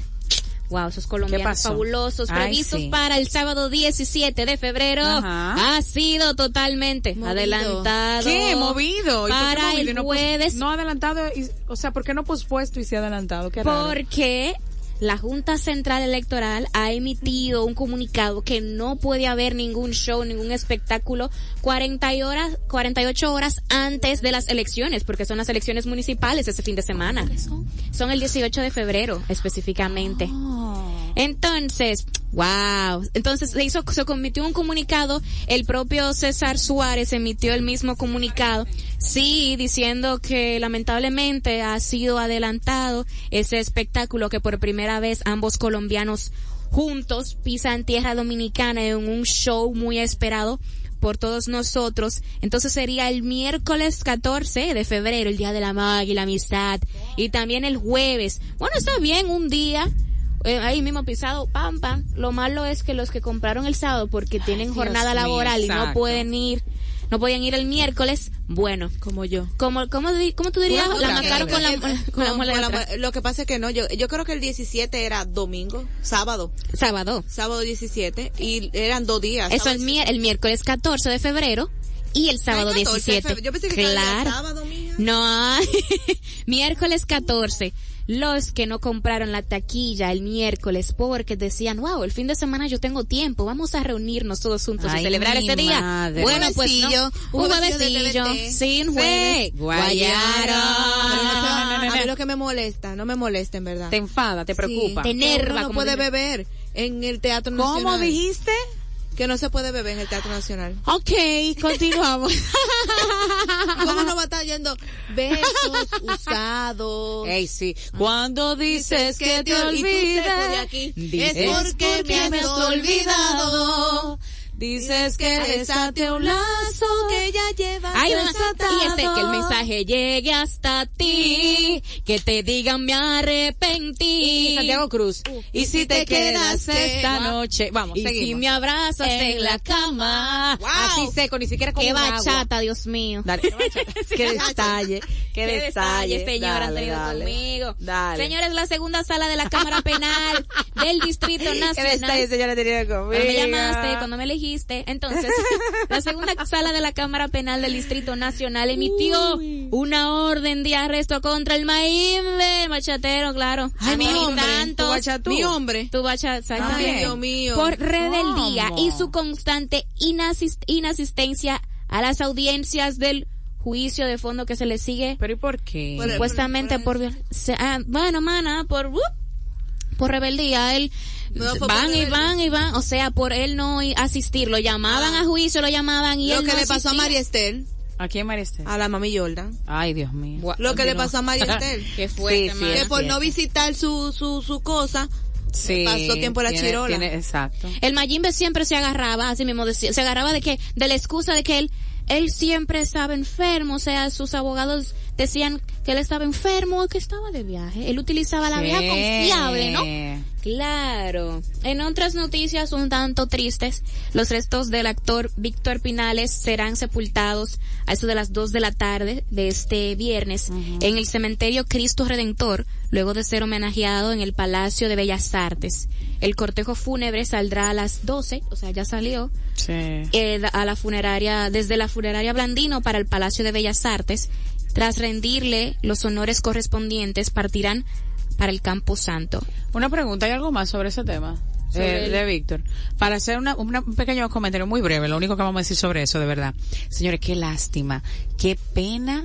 Wow, esos colombianos fabulosos Ay, previstos sí. para el sábado 17 de febrero Ajá. ha sido totalmente Movido. adelantado. ¿Qué? ¿Movido? ¿Y Para el no pos- jueves No adelantado, y- o sea, ¿por qué no pospuesto y sí adelantado? Qué raro. porque la Junta Central Electoral ha emitido un comunicado que no puede haber ningún show, ningún espectáculo 40 y horas, 48 horas antes de las elecciones, porque son las elecciones municipales ese fin de semana. Son el 18 de febrero específicamente. Entonces, wow. Entonces se hizo, se cometió un comunicado, el propio César Suárez emitió el mismo comunicado, sí, diciendo que lamentablemente ha sido adelantado ese espectáculo que por primera vez ambos colombianos juntos pisan tierra dominicana en un show muy esperado por todos nosotros. Entonces sería el miércoles 14 de febrero, el Día de la Mag y la Amistad. Y también el jueves. Bueno, está bien un día. eh, ahí mismo pisado, pam, pam. Lo malo es que los que compraron el sábado porque tienen jornada laboral y no pueden ir, no podían ir el miércoles, bueno, Como yo. como, como, ¿cómo tú dirías? La marcaron con la, con la con- muela la Lo que pasa es que no, yo, yo creo que el 17 era domingo, sábado, Sábado. sábado 17, y eran dos días. Eso el, el miércoles 14 de febrero y el sábado Ay, 14 de 17. febrero. Yo pensé que claro. sábado, mija. No, miércoles 14. Los que no compraron la taquilla el miércoles porque decían, wow, el fin de semana yo tengo tiempo, vamos a reunirnos todos juntos Ay, a celebrar ese día. madre. Bueno, pues no. Un sí, un jueves. Sí, Pero guayaro. eso, a mí lo que me molesta, no me molesta en verdad. Te enfada, te preocupa. Te Que enerva, uno no como puede dice. beber en el Teatro Nacional. ¿Cómo dijiste? Que no se puede beber en el Teatro Nacional. Ok, continuamos. ¿Cómo no va a estar yendo besos usados? Ey, sí. Cuando dices que te aquí, dices es porque me has olvidado. Dices que Desate un lazo que ya lleva desatado. y este, que el mensaje llegue hasta ti, que te digan me arrepentí. Santiago Cruz. y si te quedas esta noche, vamos, y si me abrazas en, la cama. Wow. Así seco, ni siquiera con Qué agua. bachata, Dios mío. Dale, qué bachata. qué detalle, qué, Qué detalle, Dale, conmigo. Dale. Señores, la segunda sala de la Cámara Penal del Distrito Qué detalle, Nacional. señora, tenido conmigo. Cuando me llamaste, cuando me Entonces, la segunda sala de la Cámara Penal del Distrito Nacional emitió una orden de arresto contra el Maimbe, el bachatero, claro. Ay, mi hombre, tu bachatú. Mi hombre. Tu bacha, exactamente. Ay, Dios mío. Por rebeldía ¿Cómo? y su constante inasis- inasistencia a las audiencias del juicio de fondo que se le sigue Pero ¿y por qué? Por- supuestamente por, se- ah, bueno mana por uh, por rebeldía él No fue van y van y van, o sea, por él no asistir, lo llamaban a juicio, lo llamaban y Lo él que no le pasó a. María Estel, ¿A quién Mariste? a la mami Jordan. Ay, Dios mío. Lo que le pasó a María Estel. Qué fuerte, Sí, sí, que por no visitar su, su, su cosa, Sí, pasó tiempo la tiene- chirola. tiene- exacto. El Mayimbe siempre se agarraba, así mismo decía, se agarraba de que, de la excusa de que él, él siempre estaba enfermo, o sea, sus abogados decían que él estaba enfermo, que estaba de viaje. Él utilizaba la vieja confiable, ¿no? Claro. En otras noticias un tanto tristes, los restos del actor Víctor Pinales serán sepultados a eso de las 2 de la tarde de este viernes en el cementerio Cristo Redentor, luego de ser homenajeado en el Palacio de Bellas Artes. El cortejo fúnebre saldrá a las 12, o sea, ya salió, Sí. eh, a la funeraria, desde la funeraria Blandino para el Palacio de Bellas Artes. Tras rendirle los honores correspondientes, partirán para el Campo Santo. Una pregunta, ¿hay algo más sobre ese tema? Eh, de Víctor. Para hacer una, una- un pequeño comentario muy breve, lo único que vamos a decir sobre eso, de verdad. Señores, qué lástima, qué pena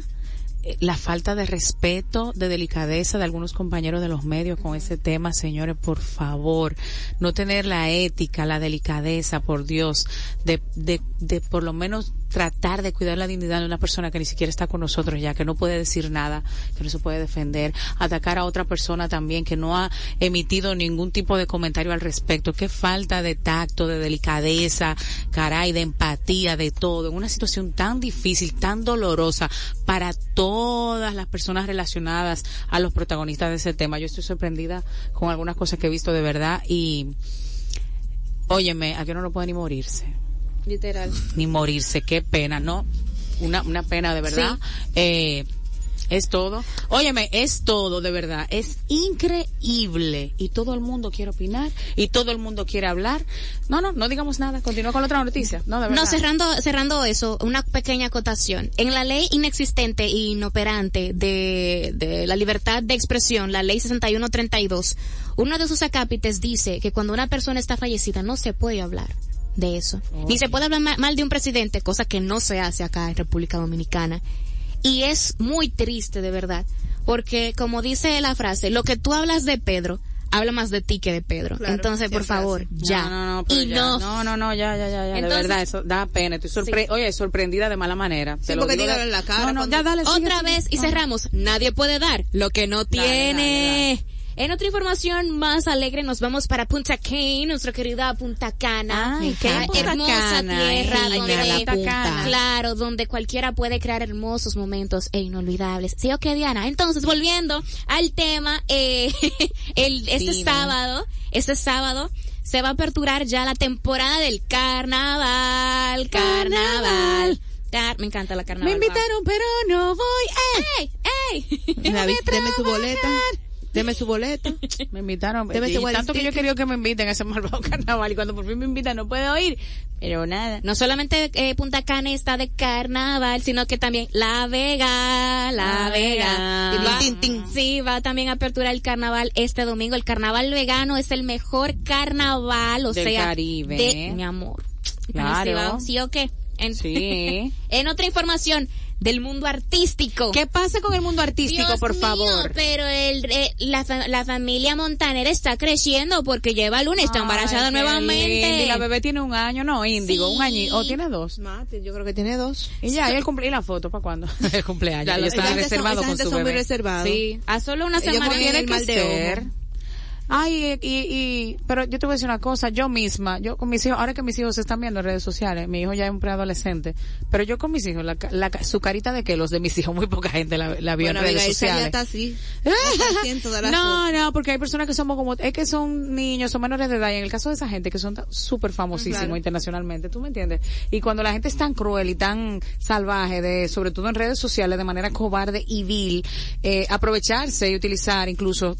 eh, la falta de respeto, de delicadeza de algunos compañeros de los medios con ese tema, señores, por favor, no tener la ética, la delicadeza, por Dios, de, de, de por lo menos tratar de cuidar la dignidad de una persona que ni siquiera está con nosotros ya, que no puede decir nada, que no se puede defender, atacar a otra persona también que no ha emitido ningún tipo de comentario al respecto. Qué falta de tacto, de delicadeza, caray, de empatía, de todo, en una situación tan difícil, tan dolorosa para todas las personas relacionadas a los protagonistas de ese tema. Yo estoy sorprendida con algunas cosas que he visto de verdad y, óyeme, aquí uno no puede ni morirse Literal. ni morirse, qué pena, ¿no? Una, una pena de verdad. Eh, es todo. Óyeme, es todo de verdad. Es increíble. Y todo el mundo quiere opinar. Y todo el mundo quiere hablar. No, no, no digamos nada. Continúa con la otra noticia. No, de verdad. No, cerrando, cerrando eso, una pequeña acotación. En la ley inexistente e inoperante de, de la libertad de expresión, la ley 6132, uno de sus acápites dice que cuando una persona está fallecida no se puede hablar de eso. Ni se puede hablar ma- mal de un presidente, cosa que no se hace acá en República Dominicana. Y es muy triste, de verdad. Porque, como dice la frase, lo que tú hablas de Pedro, habla más de ti que de Pedro. Claro, Entonces, por favor, ya. No, no, no, pero y ya. no. no, no, no, ya, ya, ya, ya. de verdad, eso da pena. Estoy sorpre oye, sorprendida de mala manera. Sí, Te lo porque digo de- dígalo en la cara No, no, cuando- ya dale. sigue, Otra sigue. vez y No. cerramos. Nadie puede dar lo que no Dale, tiene. dale, En otra información más alegre nos vamos para Punta Cana, nuestra querida Punta Cana. Ay, Qué hermosa Cana, tierra donde, la Punta Cana. claro, donde cualquiera puede crear hermosos momentos e inolvidables. ¿Sí o qué, Diana? Entonces, volviendo al tema, eh, el, este Dime. sábado, este sábado, se va a aperturar ya la temporada del carnaval, carnaval. Car- me encanta la carnaval. Me invitaron, pero no voy. ¡Ey! ¡Ey! David, deme su boleta. Deme su boleta. Me invitaron. Deme y ese tanto que yo quería que me inviten a ese malvado carnaval y cuando por fin me invitan no puedo ir. Pero nada. No solamente eh, Punta Cana está de carnaval, sino que también La Vega, La Vega. Y va- tin. Sí, va también a aperturar el carnaval este domingo. El carnaval vegano es el mejor carnaval, o Del sea, Caribe. de mi amor. Claro. Sí, va, ¿Sí o qué? En, Sí. en otra información del mundo artístico. ¿Qué pasa con el mundo artístico, Dios por mío, favor? pero el, eh, la, fa- la familia Montaner está creciendo porque lleva lunes, está embarazada Ay, nuevamente. Y la bebé tiene un año, no, Índigo, Sí. un año. ¿O tiene dos? Mate, yo creo que tiene dos. Y ya, y el cumple, ¿y la foto para cuándo? el cumpleaños. Ya, gente son- reservado con su son muy bebé. reservados. Sí. A solo una Ellos semana tiene el que mal de ser. Ay, y, y, pero yo te voy a decir una cosa, yo misma, yo con mis hijos, ahora que mis hijos se están viendo en redes sociales, mi hijo ya es un preadolescente, pero yo con mis hijos, la, la, su carita de que los de mis hijos, muy poca gente la, la vio Bueno, en redes ya sociales. está así. No, no, porque hay personas que somos como, es que son niños, son menores de edad, y en el caso de esa gente que son súper famosísimos Claro. internacionalmente, ¿tú me entiendes? Y cuando la gente es tan cruel y tan salvaje, de, sobre todo en redes sociales, de manera cobarde y vil, eh, aprovecharse y utilizar incluso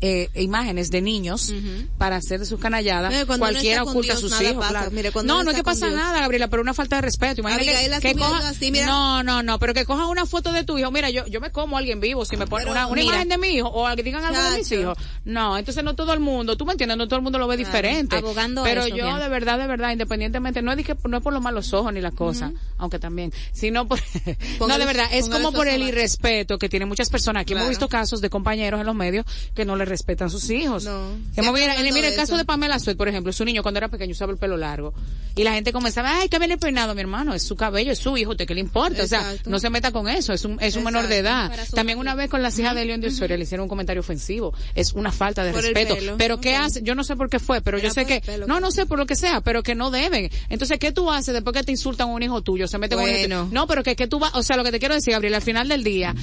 eh, imágenes de niños para hacer de sus canalladas, uno cualquiera oculta a sus hijos, claro. Mire, no, no es que pasa Dios. nada, Gabriela, pero una falta de respeto. Imagínate que, coja- así, mira. no, no, no, pero que cojan una foto de tu hijo. Mira, yo, yo me como a alguien vivo, si me ponen una, una imagen de mi hijo o que digan algo de mis Chacho. hijos. No, entonces no todo el mundo, tú me entiendes, no todo el mundo lo ve diferente. abogando pero eso, yo bien. de verdad, de verdad, independientemente, no es, que, no es por los malos ojos ni las cosas, aunque también, sino por, no, de verdad, es como por el irrespeto que tienen muchas personas. Aquí hemos visto casos de compañeros en los medios que no le respetan sus hijos. No. Hemos mira, mira, el caso eso. de Pamela Suet, por ejemplo, su niño cuando era pequeño usaba el pelo largo. Y la gente comenzaba, ay, que viene peinado, mi hermano, es su cabello, es su hijo, ¿usted qué le importa? O sea, Exacto. no se meta con eso, es un, es un menor de edad. También una vez con las hijas de León de Osorio le hicieron un comentario ofensivo. Es una falta de Por respeto. Pero ¿qué hace? Yo no sé por qué fue, pero yo Era sé por que, el pelo, no, no sé por lo que sea, pero que no deben. Entonces, ¿qué tú haces después que te insultan a un hijo tuyo? Se mete con un hijo Bueno. tuyo? No, pero que, que tú vas, o sea, lo que te quiero decir, Gabriel, al final del día,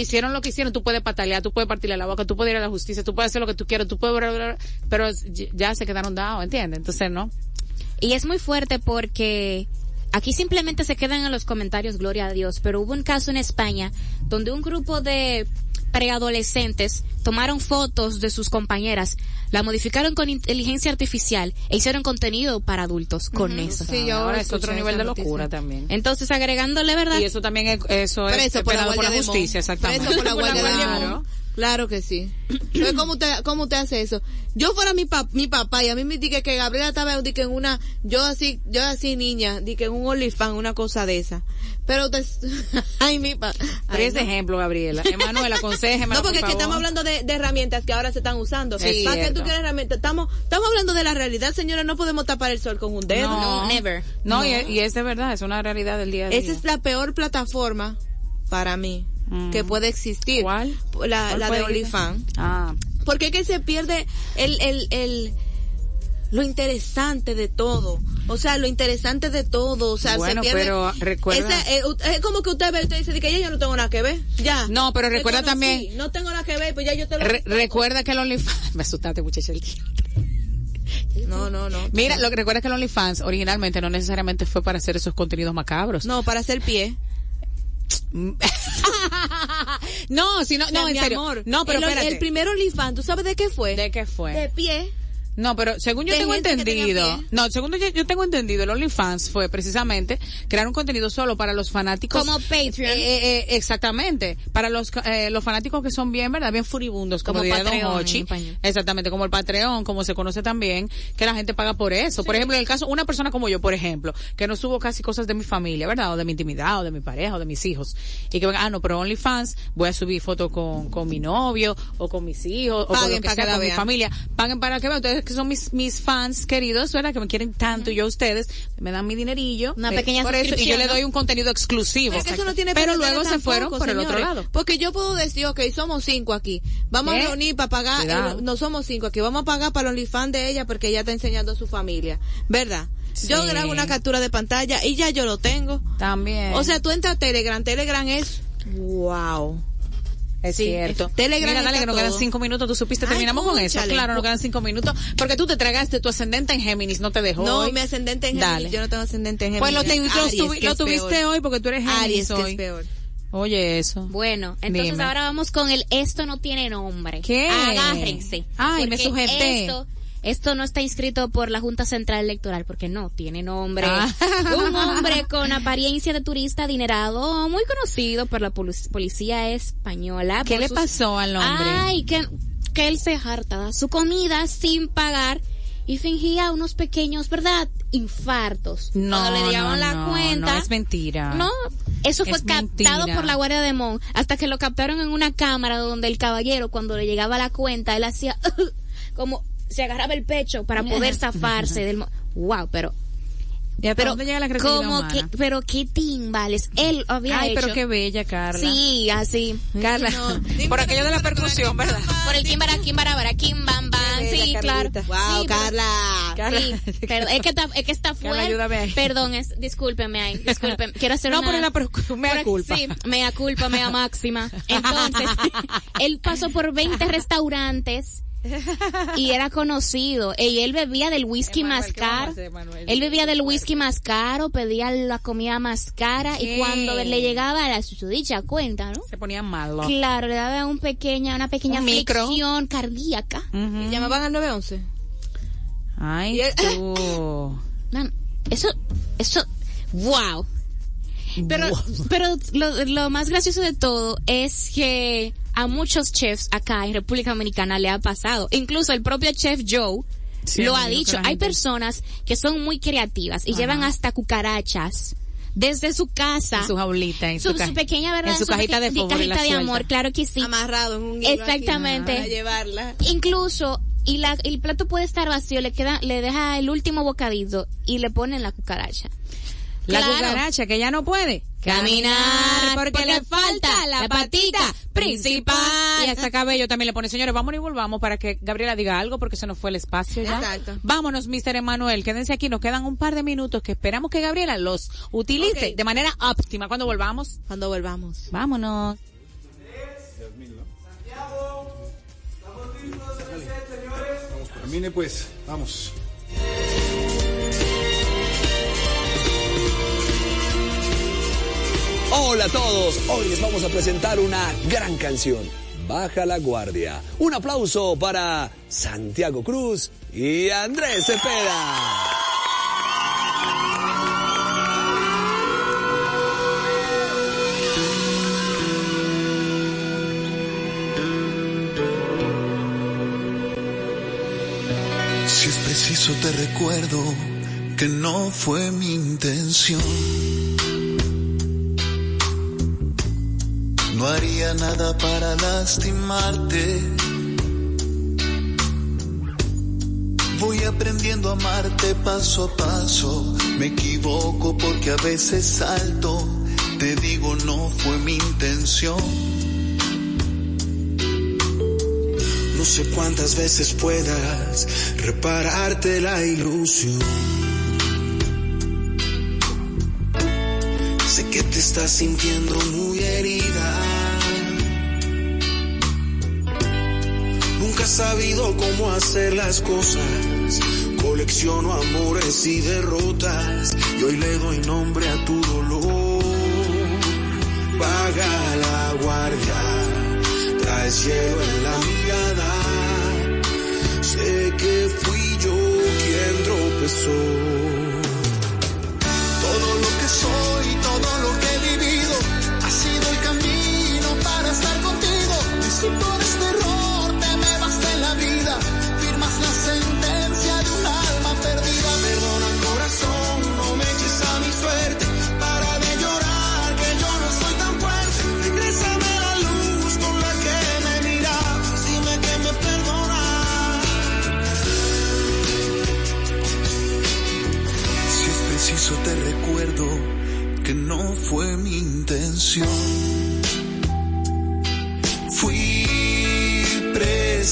hicieron lo que hicieron, tú puedes patalear, tú puedes partirle la boca, tú puedes ir a la justicia, tú puedes hacer lo que tú quieras, tú puedes, bla, bla, bla, pero ya se quedaron dados, ¿entiendes? Entonces, no. Y es muy fuerte porque aquí simplemente se quedan en los comentarios, gloria a Dios, pero hubo un caso en España donde un grupo de preadolescentes tomaron fotos de sus compañeras, la modificaron con inteligencia artificial e hicieron contenido para adultos con eso. Sí, yo Ahora es otro nivel de noticia. locura también. Entonces agregándole verdad, Y eso también es, eso es por la por la justicia, exactamente. Por la Guardia de Claro. Claro que sí. Pero ¿cómo usted, cómo usted hace eso? Yo fuera mi, pa- mi papá y a mí me dije que Gabriela estaba di que en una, yo así, yo así niña, di que en un OnlyFans, una cosa de esa. Pero usted, ay mi papá. Pero ese ejemplo, Gabriela. Emanuel, aconsejeme. No, porque es que estamos hablando de, de herramientas que ahora se están usando. Sí, ¿Para qué tú quieres herramientas? Estamos, estamos hablando de la realidad, señora. No podemos tapar el sol con un dedo. No, never. No, Y, y es de verdad, es una realidad del día a día. Esa es la peor plataforma para mí Mm. que puede existir. ¿Cuál? La, ¿Cuál la de? OnlyFans. Ah, Porque es que se pierde el, el, el, lo interesante de todo. O sea, lo interesante de todo. O sea, Bueno, se pierde. pero recuerda- eh, es como que usted ve y usted dice que ya yo no tengo nada que ver. Ya. No, pero recuerda conocí, también- No tengo nada que ver, pues ya yo te lo. re- recuerda que el OnlyFans... Me asustaste, muchacha. el tío. No, no, no. Mira, lo que recuerda que el OnlyFans originalmente no necesariamente fue para hacer esos contenidos macabros. No, para hacer pie. no, si no, no, en mi serio. amor, no, pero el, espérate. el primer OnlyFans, ¿tú sabes de qué fue? ¿De qué fue? De pie. No, pero según yo tengo entendido, no, según yo, yo tengo entendido, el OnlyFans fue precisamente crear un contenido solo para los fanáticos. Como Patreon. Eh, eh, exactamente. Para los, eh, los fanáticos que son bien, ¿verdad? Bien furibundos, como, Como Don Patreon Hochi. Exactamente, como el Patreon, como se conoce también, que la gente paga por eso. Por ejemplo, en el caso, una persona como yo, por ejemplo, que no subo casi cosas de mi familia, ¿verdad? O de mi intimidad, o de mi pareja, o de mis hijos. Y que ah, no, pero OnlyFans, voy a subir fotos con, con mi novio, o con mis hijos, o con lo que sea, con mi familia. Paguen para que vean. Que son mis, mis fans queridos, ¿verdad? Que me quieren tanto y yo a ustedes, me dan mi dinerillo. Una eh, pequeña por eso, y yo le doy un contenido exclusivo. Pero es que eso no tiene Pero luego se fueron por el otro lado. Porque yo puedo decir, ok, somos cinco aquí. Vamos a reunir para pagar, eh, no somos cinco aquí, vamos a pagar para el OnlyFans de ella porque ella está enseñando a su familia. ¿Verdad? Yo grabo una captura de pantalla y ya yo lo tengo. También. O sea, tú entras a Telegram, Telegram es wow. Es Sí, cierto. Telegram Mira, dale, que nos quedan cinco minutos. Tú supiste, Ay, terminamos con eso. Claro, nos quedan cinco minutos. Porque tú te tragaste tu ascendente en Géminis, no te dejó. No, hoy. mi ascendente en Dale. Géminis, yo no tengo ascendente en Géminis. Pues lo, te- lo Aries, tuvi- que lo es tuviste peor. hoy porque tú eres Géminis Aries, que hoy. es peor. Oye, eso. Bueno, entonces Dime. ahora vamos con el esto no tiene nombre. ¿Qué? Agárrense. Ay, me sujeté. Esto, esto no está inscrito por la Junta Central Electoral porque no tiene nombre. Ah. Un hombre con apariencia de turista adinerado, muy conocido por la poli- policía española. ¿Qué le sus- pasó al hombre? Ay, que, que él se hartaba su comida sin pagar y fingía unos pequeños, ¿verdad? Infartos. No, Cuando le llegaban no, la no, cuenta. no, es mentira. No, eso fue Es captado mentira. por la Guardia de Mon, hasta que lo captaron en una cámara donde el caballero, cuando le llegaba la cuenta, él hacía como se agarraba el pecho para poder zafarse del... mo- Wow, pero... ¿Y hasta Pero, dónde llega la como humana? que, pero qué timbales. Él había Ay, hecho. pero qué bella, Carla. Sí, así. Carla, por aquello de la percusión, ¿verdad? Por el kimbara, kimbara, bara, kim, bam, bam. Sí, claro. Wow, Sí, Carla. Carla. Sí, perdón, es que está, es que está fuerte. ayúdame ahí. Perdón, es, discúlpeme ahí, discúlpeme. Quiero hacer No, una... pero la percu- mea por- culpa. Sí, mea culpa, mea máxima. Entonces, él pasó por 20 restaurantes y era conocido. Y él bebía del whisky Emanuel, más ¿qué vamos a caro. hacer? Él bebía del whisky más caro, pedía la comida más cara ¿Qué? y cuando le llegaba a su dicha cuenta, ¿no? Se ponía malo. Claro, le daba un pequeña, una pequeña Un micro. aflicción cardíaca. ¿Y llamaban al 911? Ay, tú. Eso, eso, wow. Pero, pero lo, lo más gracioso de todo es que a muchos chefs acá en República Dominicana le ha pasado. Incluso el propio chef Joe Sí, lo ha dicho. Hay personas que son muy creativas y Ajá. llevan hasta cucarachas desde su casa. En su jaulita, en su, su, ca- su pequeña verdad, en su cajita de la cajita de amor, claro que sí. Amarrado en un hilo aquí Exactamente. para llevarla. Incluso, y la, el plato puede estar vacío, le queda, le deja el último bocadito y le ponen la cucaracha. La Claro. cucaracha que ya no puede Caminar, porque, porque le falta la patita principal. Y hasta cabello también le pone, señores, vámonos y volvamos para que Gabriela diga algo porque se nos fue el espacio ya. Exacto. Vámonos, Mr. Emanuel, quédense aquí, nos quedan un par de minutos que esperamos que Gabriela los utilice de manera óptima. Cuando volvamos, Cuando volvamos. vámonos. Camine pues, vamos. Hola a todos, hoy les vamos a presentar una gran canción, Baja la Guardia. Un aplauso para Santiago Cruz y Andrés Cepeda. Si es preciso te recuerdo que no fue mi intención. No haría nada para lastimarte. Voy aprendiendo a amarte paso a paso. Me equivoco porque a veces salto. Te digo no fue mi intención. No sé cuántas veces puedas repararte la ilusión. Sé que te estás sintiendo muy herida. Nunca has sabido cómo hacer las cosas. Colecciono amores y derrotas. Y hoy le doy nombre a tu dolor. Paga la guardia. Trae cielo en la mirada. Sé que fui yo quien tropezó.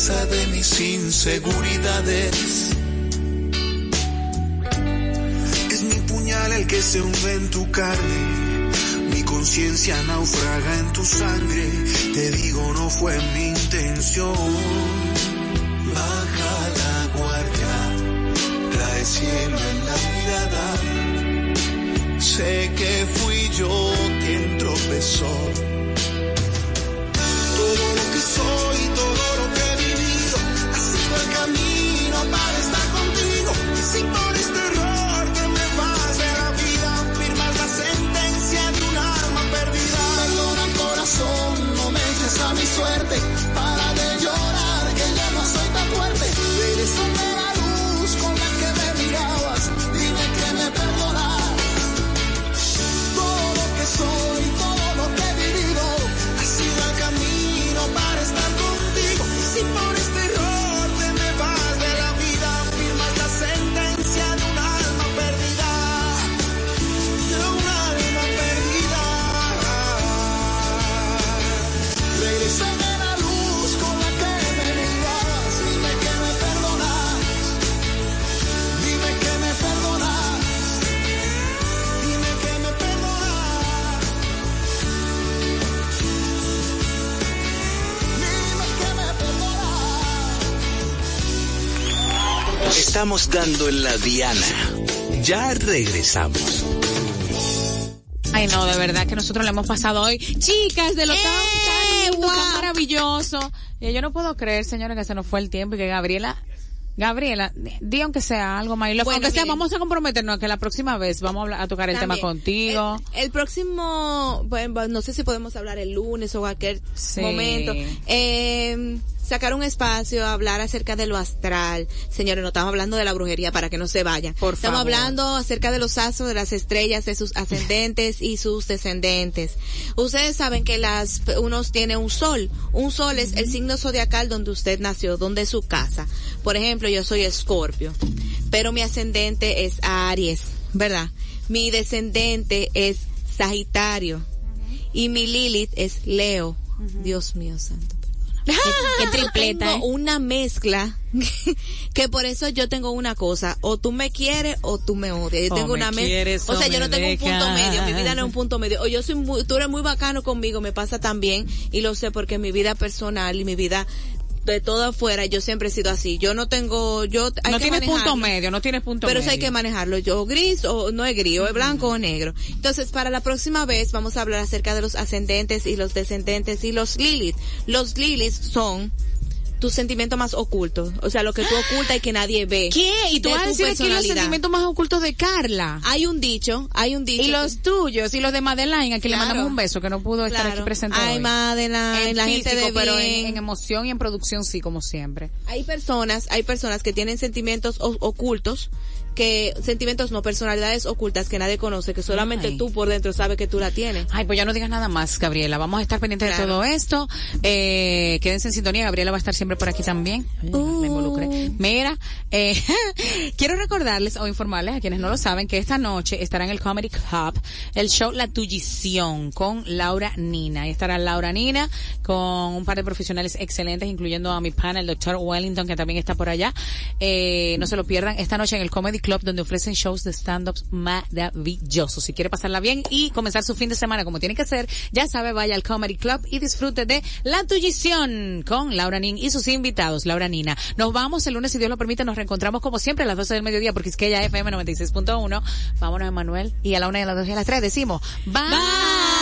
De mis inseguridades. Es mi puñal el que se hunde en tu carne. Mi conciencia naufraga en tu sangre. Te digo, no fue mi intención. Baja la guardia trae cielo en la mirada. Sé que fui yo quien tropezó. Suerte. Estamos dando en la diana. Ya regresamos. Ay, no, de verdad que nosotros le hemos pasado hoy. Chicas, de lo tan, tan lindo, tan maravilloso. Y yo no puedo creer, señores, que se nos fue el tiempo y que Gabriela, Gabriela, di aunque sea algo, Marilo. Bueno, aunque sea, miren. vamos a comprometernos que la próxima vez vamos a, hablar- a tocar el tema contigo. El, el próximo, bueno, no sé si podemos hablar el lunes o cualquier Sí. momento. Eh, sacar un espacio, hablar acerca de lo astral. Señores, no estamos hablando de la brujería para que no se vayan. Por estamos favor. hablando acerca de los astros, de las estrellas, de sus ascendentes y sus descendentes. Ustedes saben que las, unos tienen un sol. Un sol es el signo zodiacal donde usted nació, donde es su casa. Por ejemplo, yo soy escorpio, pero mi ascendente es Aries, ¿verdad? Mi descendente es Sagitario y mi Lilith es Leo. Dios mío santo. Qué tripleta, Tengo ¿eh? una mezcla que por eso yo tengo una cosa, o tú me quieres o tú me odias. Yo O tengo me una mezcla. quieres O sea, yo no tengo un punto medio, mi vida no es un punto medio. O yo soy muy, tú eres muy bacano conmigo, me pasa también y lo sé porque mi vida personal y mi vida de todo afuera yo siempre he sido así. Yo no tengo yo hay no que tienes punto medio, no tienes punto Pero medio. eso hay que manejarlo. Yo gris o no es gris, o es blanco o negro. Entonces, para la próxima vez vamos a hablar acerca de los ascendentes y los descendentes y los Lilith. Los Lilith son tus sentimientos más ocultos. O sea, lo que tú ocultas y que nadie ve. ¿Qué? Y tú de vas a decir aquí los sentimientos más ocultos de Carla. Hay un dicho, hay un dicho. Y los tuyos, y los de Madeline, a quien le Claro. mandamos un beso, que no pudo estar Claro. aquí presente Ay, hoy. Madeline, En la gente físico, de pero en, en emoción y en producción sí, como siempre. hay personas, hay personas que tienen sentimientos ocultos, que sentimientos no personalidades ocultas que nadie conoce, que solamente Ay. tú por dentro sabes que tú la tienes. Ay, pues ya no digas nada más, Gabriela. Vamos a estar pendientes de todo esto. Eh, quédense en sintonía. Gabriela va a estar siempre por aquí también. Me involucré. Mira, eh, quiero recordarles o informarles a quienes no lo saben que esta noche estará en el Comedy Club el show La Tullición con Laura Nina. Ahí estará Laura Nina con un par de profesionales excelentes, incluyendo a mi pana, el doctor Wellington, que también está por allá. Eh, no se lo pierdan esta noche en el Comedy Club, donde ofrecen shows de stand-ups maravillosos. Si quiere pasarla bien y comenzar su fin de semana como tiene que ser, ya sabe, vaya al Comedy Club y disfrute de La Tullición con Laura Nin y sus invitados, Laura Nina. Nos vamos el lunes, si Dios lo permite, nos reencontramos como siempre a las 12 del mediodía, porque es que ella FM 96.1. Vámonos, Emanuel. Y a la una y a las dos y a las tres decimos, bye. El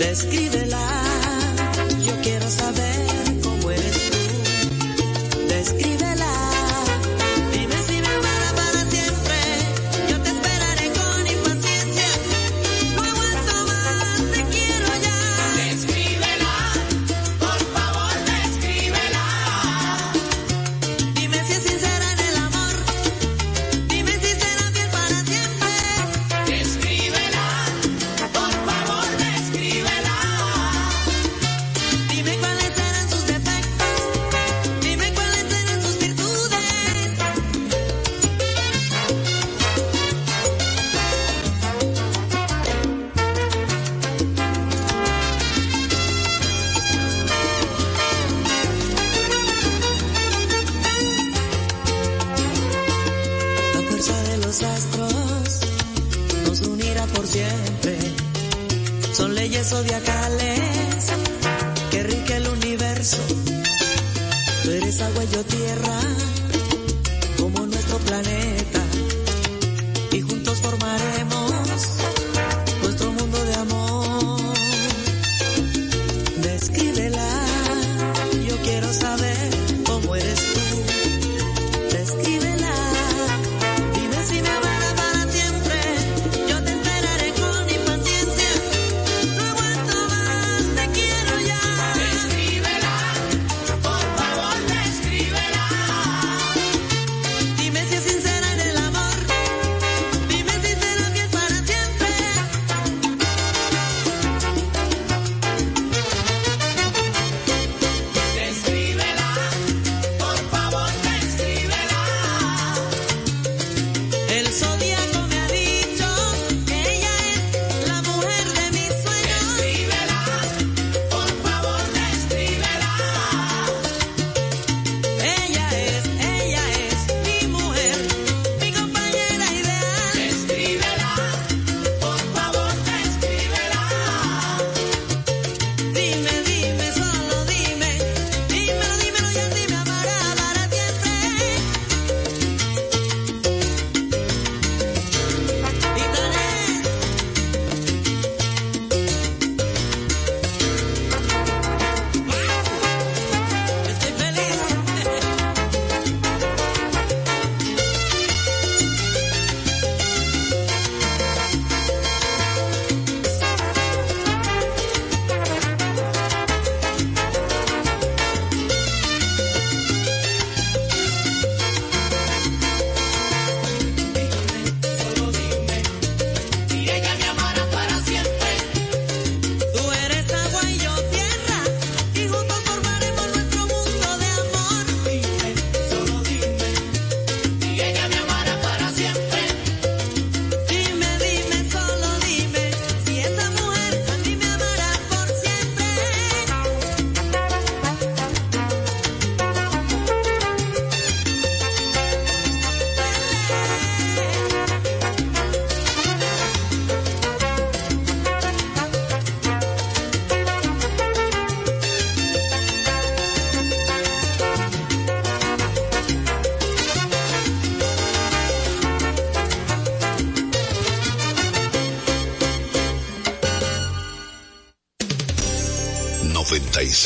Descríbela, yo quiero saber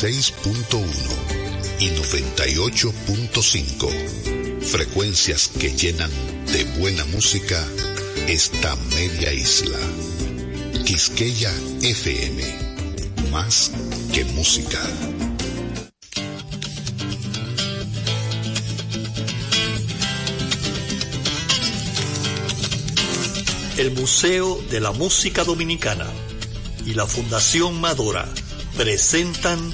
96.1 y 98.5. Frecuencias que llenan de buena música esta media isla. Quisqueya FM. Más que música. El Museo de la Música Dominicana y la Fundación Madora presentan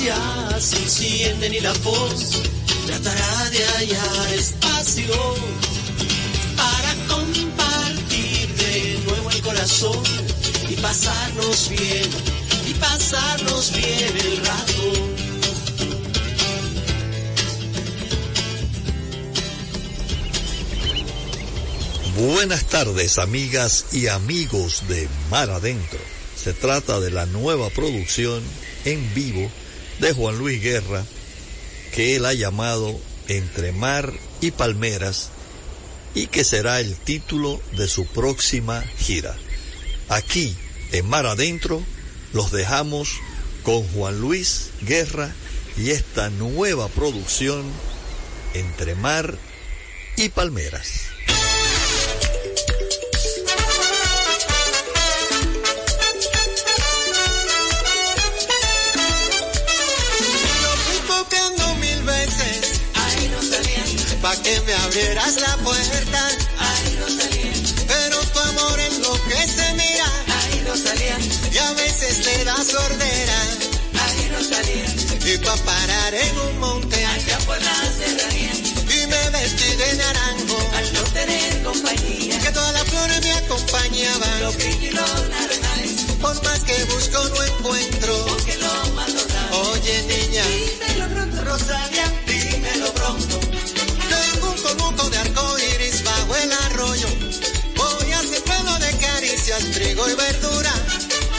ya se encienden y la voz tratará de hallar espacio para compartir de nuevo el corazón y pasarnos bien, y pasarnos bien el rato. Buenas tardes, amigas y amigos de Mar Adentro. Se trata de la nueva producción en vivo de Juan Luis Guerra, que él ha llamado Entre Mar y Palmeras y que será el título de su próxima gira. Aquí, en Mar Adentro, los dejamos con Juan Luis Guerra y esta nueva producción Entre Mar y Palmeras. Abrieras la puerta, ahí no salía, pero tu amor enloquece, mira, ahí no salía, y a veces le da sordera, ahí no salía, y pa' parar en un monte, allá por la serranía, y me vestí de naranjo, al no tener compañía, que todas las flores me acompañaban, los y los naranjales, por más que busco no trigo y verdura.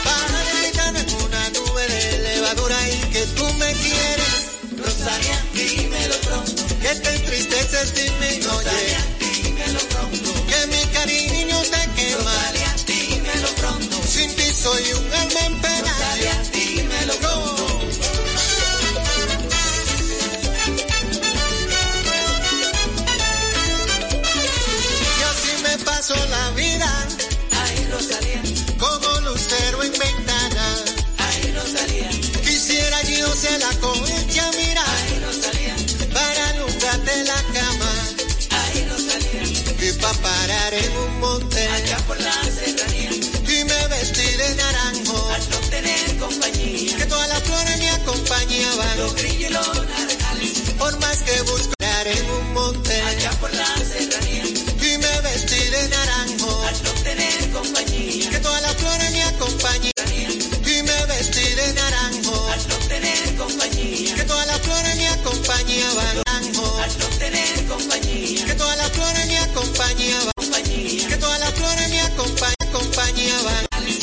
Para deleitarme en una nube de levadura y que tú me quieres. Rosalia, dímelo pronto. Que te entristeces sin Por